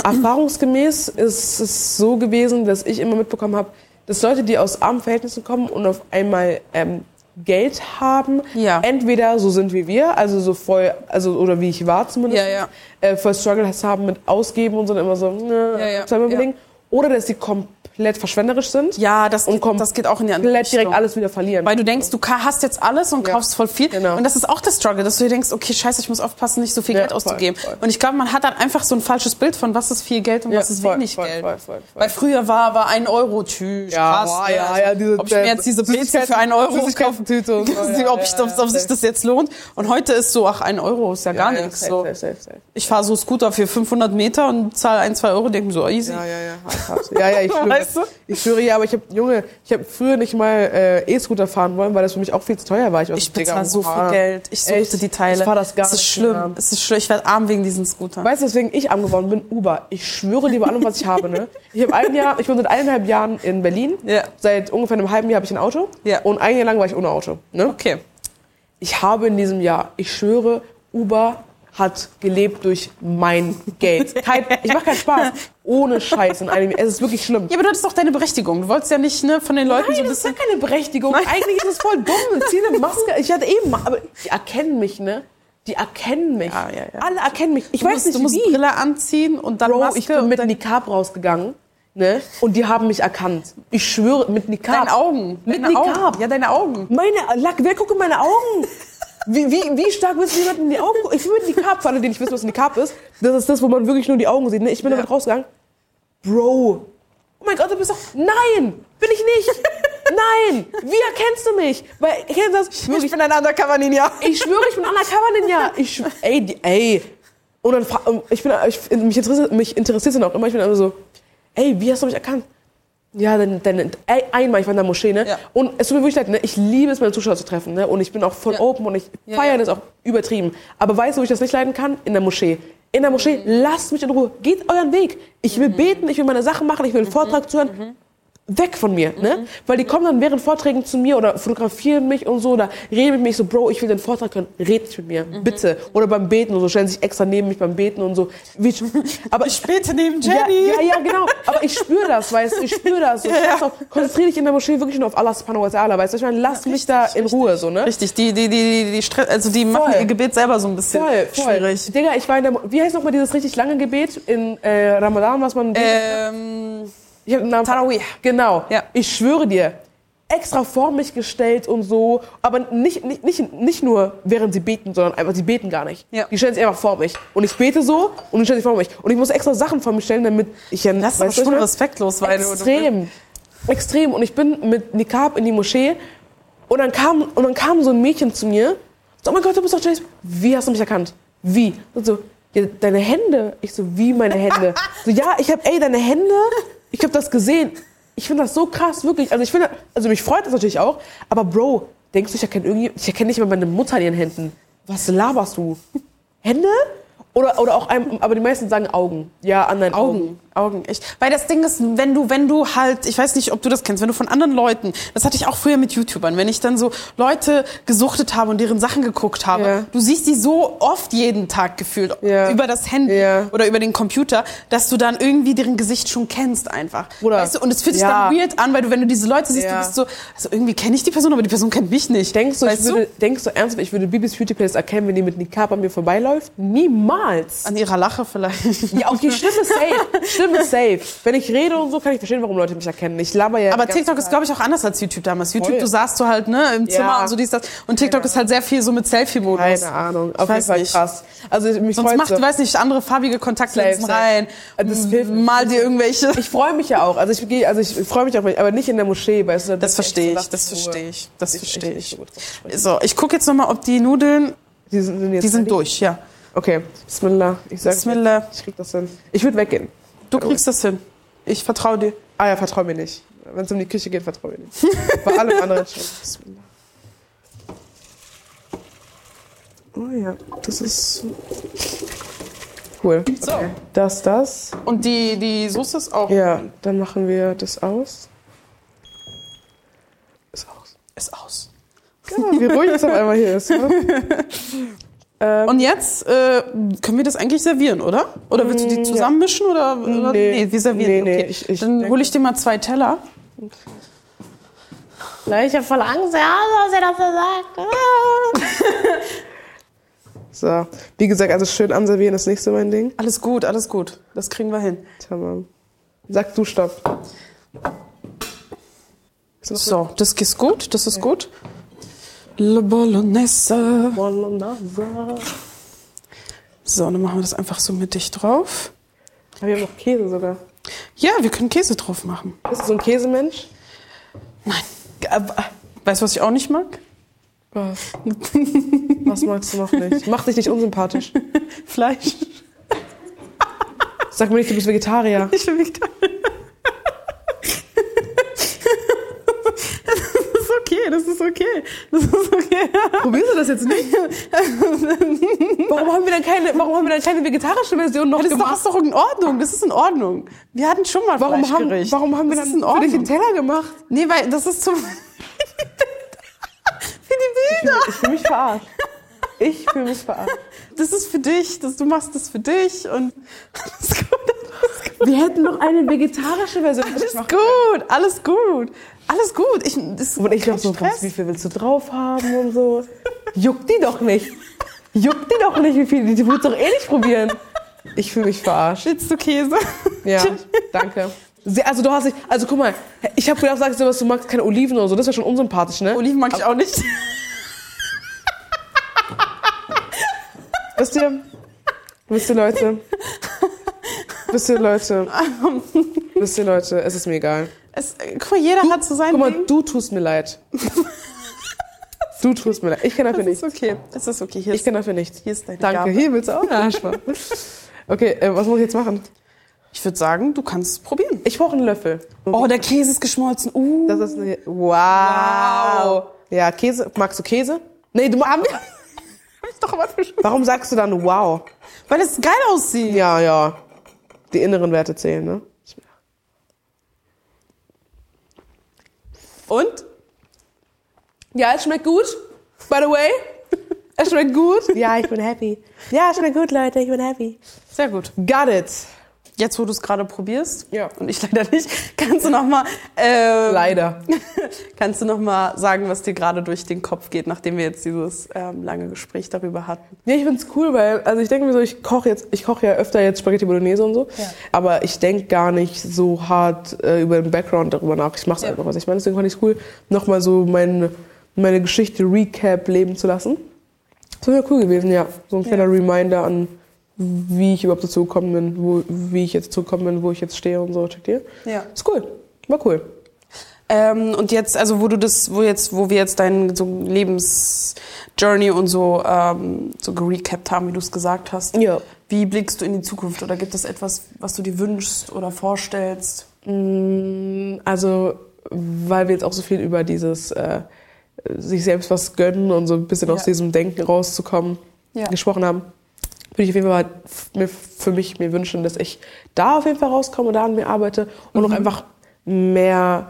erfahrungsgemäß ist es so gewesen, dass ich immer mitbekommen habe, dass Leute, die aus armen Verhältnissen kommen und auf einmal ähm, Geld haben, Ja. entweder so sind wie wir, also so voll, also oder wie ich war zumindest, Ja, ja. Äh, voll Struggles haben mit Ausgeben und so und immer so, ne, Ja, Ja. überlegen. Oder dass sie komplett verschwenderisch sind ja, das, und geht- komplett das geht auch in die andere direkt Richtung. alles wieder verlieren. Weil du denkst, du hast jetzt alles und Ja. kaufst voll viel. Genau. Und das ist auch der Struggle, dass du dir denkst, okay, scheiße, ich muss aufpassen, nicht so viel Ja, Geld voll, auszugeben. voll. Und ich glaube, man hat dann einfach so ein falsches Bild von, was ist viel Geld und Ja, was ist voll, wenig voll, Geld. voll, voll, voll. Weil früher war, war ein Euro, tschüss, Ja, krass. boah, ja, Also, ja, diese- ob ich mir jetzt diese Süßigkeiten- für einen Euro kaufe, Süßigkeiten-Tüte und (laughs) so, ob, ich, ob, ob sich das jetzt lohnt. Und heute ist so, ach, ein Euro ist ja gar nichts. So. safe, safe, safe. Ich fahre so Scooter für 500 Meter und zahle ein, zwei Euro, denke mir so, easy. Ja, ja, ja. Ja, ja, ich. (laughs) Weißt du? Ich schwöre, ja, aber ich habe, Junge, ich habe früher nicht mal äh, E-Scooter fahren wollen, weil das für mich auch viel zu teuer war. war Ich Digga, bezahle so viel Geld. Ich suchte Echt? die Teile. Ich fahr das gar es ist nicht schlimm. mehr. Es ist schlimm. Ich werde arm wegen diesen Scootern. Weißt du, weswegen ich arm geworden bin? Uber. Ich schwöre dir bei allem, was ich habe, ne? Ich habe ein Jahr, ich bin seit eineinhalb Jahren in Berlin. Ja. Seit ungefähr einem halben Jahr habe ich ein Auto. Ja. Und ein Jahr lang war ich ohne Auto. Ne? Okay. Ich habe in diesem Jahr, ich schwöre, Uber hat gelebt durch mein Geld. Kein, ich mache keinen Spaß. Ohne Scheiß in einem. Es ist wirklich schlimm. Ja, aber du hattest doch deine Berechtigung. Du wolltest ja nicht ne, von den Leuten Nein, so ein das ist ja keine Berechtigung. Eigentlich ist es voll dumm. (laughs) Zieh eine Maske. Ich hatte eben, aber die erkennen mich, ne? Die erkennen mich. Ja, ja, ja. Alle erkennen mich. Ich Du weiß musst, nicht du musst wie. Brille anziehen und dann Bro, Maske. ich bin mit Nikab rausgegangen, ne? Und die haben mich erkannt. Ich schwöre, mit Nikab. deine Augen. Mit deine Nikab. Augen. Ja, deine Augen. Meine, Lack, wer guckt in meine Augen? Wie, wie, wie stark willst du jemanden in die Augen gucken? Ich bin mit Nikab, für alle, die nicht wissen, was ein Nikab ist. Das ist das, wo man wirklich nur die Augen sieht. Ne? Ich bin Ja. damit rausgegangen. Bro. Oh mein Gott, du bist doch... Nein, bin ich nicht. Nein. Wie erkennst du mich? Weil, kennst das? Wirklich, Ich bin ein Undercover Ninja. ich schwöre, ich bin Undercover Ninja. Ich schwöre, ey, die, ey. Und dann ich bin, ich, mich interessiert, mich interessiert es dann auch immer. Ich bin immer so, ey, wie hast du mich erkannt? Ja, dann, dann ey, einmal, ich war in der Moschee, ne? Ja. Und es tut mir wirklich leid, ne? Ich liebe es, meine Zuschauer zu treffen, ne? Und ich bin auch voll Ja. open und ich feiere ja. das auch übertrieben. Aber weißt du, wo ich das nicht leiden kann? In der Moschee. In der Moschee, lasst mich in Ruhe. Geht euren Weg. Ich will beten, ich will meine Sachen machen, ich will einen Vortrag zuhören. Weg von mir, ne? Weil die kommen dann während Vorträgen zu mir oder fotografieren mich und so oder reden mit mir so, Bro, ich will den Vortrag hören, red nicht mit mir, bitte. Oder beim Beten und so, stellen sich extra neben mich beim Beten und so. Wie, (laughs) aber Ich bete neben ja, Jenny. ja, ja, genau. Aber ich spüre das, weißt du, ich spüre das. So, (laughs) Ja, ja. auf, konzentriere dich in der Moschee wirklich nur auf Allah subhanahu wa ta'ala, weißt du? Ich meine, lass mich da in Ruhe, so, ne? Richtig, die, die, die, die, die, Stre- also die machen Voll. ihr Gebet selber so ein bisschen Voll, voll. schwierig. Digga, ich war in der, Mo- wie heißt nochmal dieses richtig lange Gebet in äh, Ramadan, was man... Ähm, ich hab Namen Tarawih. Genau. Ja. Ich schwöre dir, extra vor mich gestellt und so, aber nicht, nicht, nicht, nicht nur während sie beten, sondern einfach, sie beten gar nicht. Ja. Die stellen sich einfach vor mich. Und ich bete so und die stellen sich vor mich. Und ich muss extra Sachen vor mich stellen, damit ich ja... das ist schon respektlos, weil du- Extrem. Extrem. Und ich bin mit Nikab in die Moschee und dann kam, und dann kam so ein Mädchen zu mir. So, oh mein Gott, du bist doch Jace. Wie hast du mich erkannt? Wie? Und so, ja, deine Hände. Ich so, wie meine Hände? So, ja, ich hab, ey, deine Hände? Ich hab das gesehen. Ich finde das so krass, wirklich. Also ich finde, also mich freut das natürlich auch. Aber Bro, denkst du, ich erkenne irgendwie, ich erkenne nicht mal meine Mutter in ihren Händen. Was laberst du? Hände? Oder, oder auch einem, aber die meisten sagen Augen. Ja, an deinen Augen. Augen, Augen, echt. Weil das Ding ist, wenn du, wenn du halt, ich weiß nicht, ob du das kennst, wenn du von anderen Leuten, das hatte ich auch früher mit YouTubern, wenn ich dann so Leute gesuchtet habe und deren Sachen geguckt habe, Ja. du siehst die so oft jeden Tag gefühlt Ja. über das Handy Ja. oder über den Computer, dass du dann irgendwie deren Gesicht schon kennst einfach. Bruder. Weißt du? Und es fühlt sich Ja. dann weird an, weil du, wenn du diese Leute siehst, du bist so, also irgendwie kenne ich die Person, aber die Person kennt mich nicht. Denkst du, ich weißt würde, denkst du ernsthaft, ich würde Bibis Beauty Place erkennen, wenn die mit Nikab an mir vorbeiläuft? Niemals. An ihrer Lache vielleicht. Ja, okay, Stimme safe. (laughs) Stimme safe. Wenn ich rede und so, kann ich verstehen, warum Leute mich erkennen. Ich laber ja. Aber TikTok ist, glaube ich, auch anders als YouTube damals. YouTube, Voll. du saßt du halt ne, im Zimmer Ja. und so dies, das. Und TikTok ist halt sehr viel so mit Selfie-Modus. Keine Ahnung. Auf jeden Fall nicht. krass. Also mich Sonst macht, so. weiß nicht, andere farbige Kontaktlinsen rein. Das hilft mir. Mal dir irgendwelche. Ich freue mich ja auch. Also ich gehe, also ich freue mich auch, aber nicht in der Moschee, weißt du. Das verstehe ich, das verstehe ich, das verstehe ich- das. So, ich gucke jetzt nochmal, ob die Nudeln, Die sind, jetzt die sind durch, ja. Okay. Bismillah. Ich sag Bismillah. Ich krieg das hin. Ich würde weggehen. Du kriegst das hin. Ich vertraue dir. Ah ja, vertrau mir nicht. Wenn es um die Küche geht, vertrau mir nicht. Bei allem (laughs) anderen schon. Oh ja, das ist cool. So. Okay. Das, das. Und die, die Soße ist auch. Ja, dann machen wir das aus. Ist aus. Ist aus. Ja, wie ruhig es auf einmal hier ist. Ne? (laughs) Ähm, Und jetzt äh, können wir das eigentlich servieren, oder? Oder willst du die zusammenmischen oder, oder? Mm, Nee. wir servieren. Nee, die. nee, okay. ich- ich Dann hole ich dir mal zwei Teller. ich habe voll Angst, ja, was er so sagt. (laughs) So, wie gesagt, also schön anservieren ist nicht so mein Ding. Alles gut, alles gut. Das kriegen wir hin. Tamam. Sag du Stopp. So, das ist gut, das ist gut. Le Bolognese. Bolognese. So, dann machen wir das einfach so mittig drauf. Aber wir haben noch Käse sogar. Ja, wir können Käse drauf machen. Bist du so ein Käsemensch? Nein. Weißt du, was ich auch nicht mag? Was? (laughs) Was magst du noch nicht? Mach dich nicht unsympathisch. Fleisch. Sag mir nicht, du bist Vegetarier. Ich bin Vegetarier. Das ist okay, das ist okay. Das ist okay. (laughs) Probierst du das jetzt nicht? (laughs) Warum haben wir dann keine, warum haben wir dann keine vegetarische Version noch Das gemacht? ist doch in Ordnung, das ist in Ordnung. Wir hatten schon mal Warum haben, Fleischgericht. warum haben wir das dann ist in für dich einen Ordnung. Teller gemacht? Nee, weil das ist zum... (laughs) Für die Bilder. Ich fühle mich verarscht. Ich fühle mich verarscht. Das ist für dich, das, du machst das für dich und alles gut. Wir hätten noch eine vegetarische Version. Alles gut, alles gut. Alles gut. Ich, das Und ich noch so, Stress. was, wie viel willst du drauf haben und so. Juckt die doch nicht. Juckt die doch nicht, wie viel. Die willst doch eh nicht probieren. Ich fühle mich verarscht. Willst du Käse? Ja, danke. Also du hast nicht, also guck mal, ich habe gedacht, sagst du was, du magst keine Oliven oder so, das wäre schon unsympathisch, ne? Oliven mag ich auch nicht. Wisst ihr, wisst ihr Leute, wisst ihr Leute, (laughs) wisst ihr Leute, es ist mir egal. Es, guck mal, jeder hat so sein Guck mal, Ding. du tust mir leid. (laughs) Du tust mir leid. Ich kann dafür Das ist nichts. okay. Das ist okay. Hier Ich ist, kann dafür nichts. hier ist deine Danke. Gabe. Hier willst du auch (laughs) eine Arschbahn. Okay, äh, was muss ich jetzt machen? Ich würde sagen, du kannst es probieren. Ich brauche einen Löffel. Oh, der Käse ist geschmolzen. Uh. Das ist eine, wow. Ja, Käse. Magst du Käse? Nee, du magst. (laughs) doch aber Warum sagst du dann wow? Weil es geil aussieht. Ja, ja. Die inneren Werte zählen, ne? Und? Ja, es schmeckt gut. By the way. Es schmeckt gut. Ja, ich bin happy. Ja, es schmeckt gut, Leute. Ich bin happy. Sehr gut. Got it. Jetzt, wo du es gerade probierst, Ja. und ich leider nicht, (laughs) kannst du noch mal, äh, Leider. (laughs) kannst du noch mal sagen, was dir gerade durch den Kopf geht, nachdem wir jetzt dieses ähm, lange Gespräch darüber hatten? Ja, ich find's cool, weil, also ich denke mir so, ich koche jetzt, ich koche ja öfter jetzt Spaghetti Bolognese und so, Ja. aber ich denke gar nicht so hart äh, über den Background darüber nach. Ich mache es Ja. einfach, was ich meine. Deswegen fand ich's cool, nochmal so meine, meine Geschichte Recap leben zu lassen. Das wäre cool gewesen, ja. So ein kleiner Reminder an, wie ich überhaupt dazu gekommen bin, wo, wie ich jetzt dazu gekommen bin, wo ich jetzt stehe und so. Checkt ihr? Ja. Ist cool. War cool. Ähm, und jetzt, also wo du das, wo jetzt, wo wir jetzt deinen so Lebensjourney und so ähm, so gerecapt haben, wie du es gesagt hast. Ja. Wie blickst du in die Zukunft? Oder gibt es etwas, was du dir wünschst oder vorstellst? Also, weil wir jetzt auch so viel über dieses äh, sich selbst was gönnen und so ein bisschen Ja. aus diesem Denken rauszukommen Ja. gesprochen haben, würde ich auf jeden Fall mir, für mich mir wünschen, dass ich da auf jeden Fall rauskomme und da an mir arbeite und Mhm. auch einfach mehr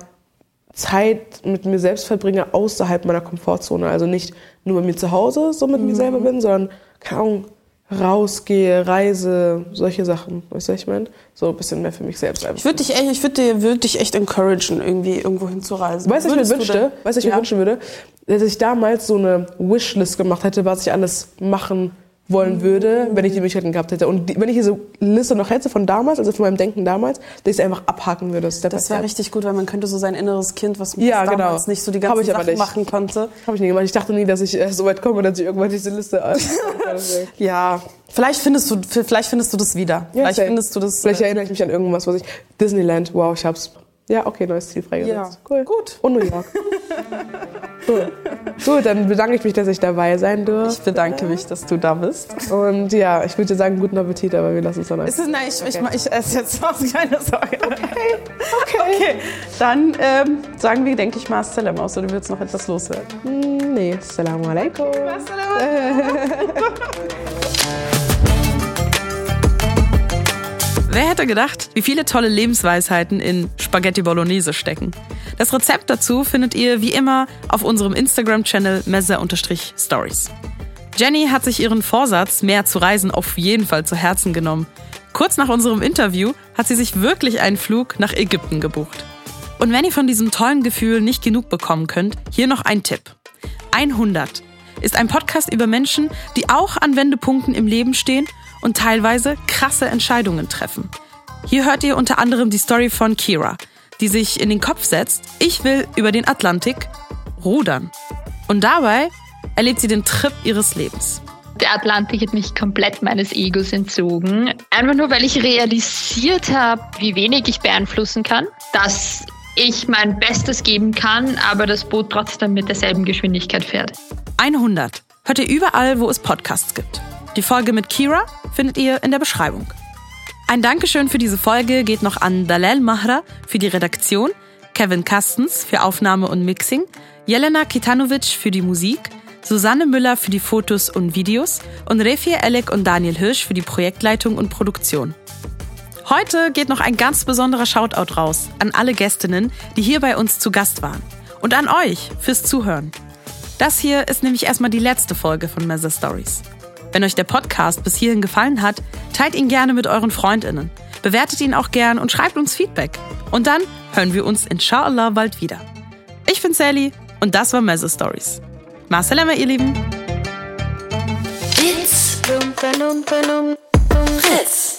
Zeit mit mir selbst verbringe außerhalb meiner Komfortzone. Also nicht nur bei mir zu Hause so mit mir Mhm. selber bin, sondern, keine Ahnung, rausgehe, reise, solche Sachen. Weißt du, was ich meine? So ein bisschen mehr für mich selbst einfach. Ich würde dich echt, ich würde dir, würd dich echt encouragen, irgendwie irgendwo hinzureisen. Weißt du, was ich mir wünschte? Weißt du, was ich mir Ja. wünschen würde? Dass ich damals so eine Wishlist gemacht hätte, was ich alles machen wollen würde, wenn ich die Möglichkeiten gehabt hätte. Und die, wenn ich diese Liste noch hätte von damals, also von meinem Denken damals, dass ich sie einfach abhaken würde. Step Das wäre richtig gut, weil man könnte so sein inneres Kind, was Ja, was genau. damals nicht so die ganzen aber Sachen machen konnte. Habe ich nie gemacht. Ich dachte nie, dass ich äh, so weit komme, dass ich irgendwann diese Liste. (laughs) Ja, vielleicht findest du, vielleicht findest du das wieder. vielleicht safe. findest du das. Vielleicht äh, erinnere ich mich an irgendwas, was ich. Disneyland, wow, ich hab's. Ja, okay, neues Ziel freigesetzt. Ja, cool. gut. Und New York. (laughs) cool. Gut, dann bedanke ich mich, dass ich dabei sein durfte. Ich bedanke mich, dass du da bist. Und ja, ich würde dir sagen, guten Appetit, aber wir lassen es dann Ist es, nein, ich, ich, ich esse jetzt (laughs) was, keine Sorge. Okay, okay. okay. Dann ähm, sagen wir, denke ich mal, Salam aus, oder du willst noch etwas loswerden? Hm, Nee, Assalamu alaikum. (laughs) Wer hätte gedacht, wie viele tolle Lebensweisheiten in Spaghetti Bolognese stecken? Das Rezept dazu findet ihr wie immer auf unserem Instagram-Channel messer-stories. Jenny hat sich ihren Vorsatz, mehr zu reisen, auf jeden Fall zu Herzen genommen. Kurz nach unserem Interview hat sie sich wirklich einen Flug nach Ägypten gebucht. Und wenn ihr von diesem tollen Gefühl nicht genug bekommen könnt, hier noch ein Tipp. 100 ist ein Podcast über Menschen, die auch an Wendepunkten im Leben stehen und teilweise krasse Entscheidungen treffen. Hier hört ihr unter anderem die Story von Kira, die sich in den Kopf setzt, ich will über den Atlantik rudern. Und dabei erlebt sie den Trip ihres Lebens. Der Atlantik hat mich komplett meines Egos entzogen. Einfach nur, weil ich realisiert habe, wie wenig ich beeinflussen kann, dass ich mein Bestes geben kann, aber das Boot trotzdem mit derselben Geschwindigkeit fährt. 100 hört ihr überall, wo es Podcasts gibt. Die Folge mit Kira findet ihr in der Beschreibung. Ein Dankeschön für diese Folge geht noch an Dalal Mahra für die Redaktion, Kevin Kastens für Aufnahme und Mixing, Jelena Kitanovic für die Musik, Susanne Müller für die Fotos und Videos und Refi Elek und Daniel Hirsch für die Projektleitung und Produktion. Heute geht noch ein ganz besonderer Shoutout raus an alle Gästinnen, die hier bei uns zu Gast waren. Und an euch fürs Zuhören. Das hier ist nämlich erstmal die letzte Folge von Mesa Stories. Wenn euch der Podcast bis hierhin gefallen hat, teilt ihn gerne mit euren FreundInnen. Bewertet ihn auch gern und schreibt uns Feedback. Und dann hören wir uns inshallah bald wieder. Ich bin Sally und das war Mesa Stories. Marcelema, ihr Lieben. Bum. Fritz.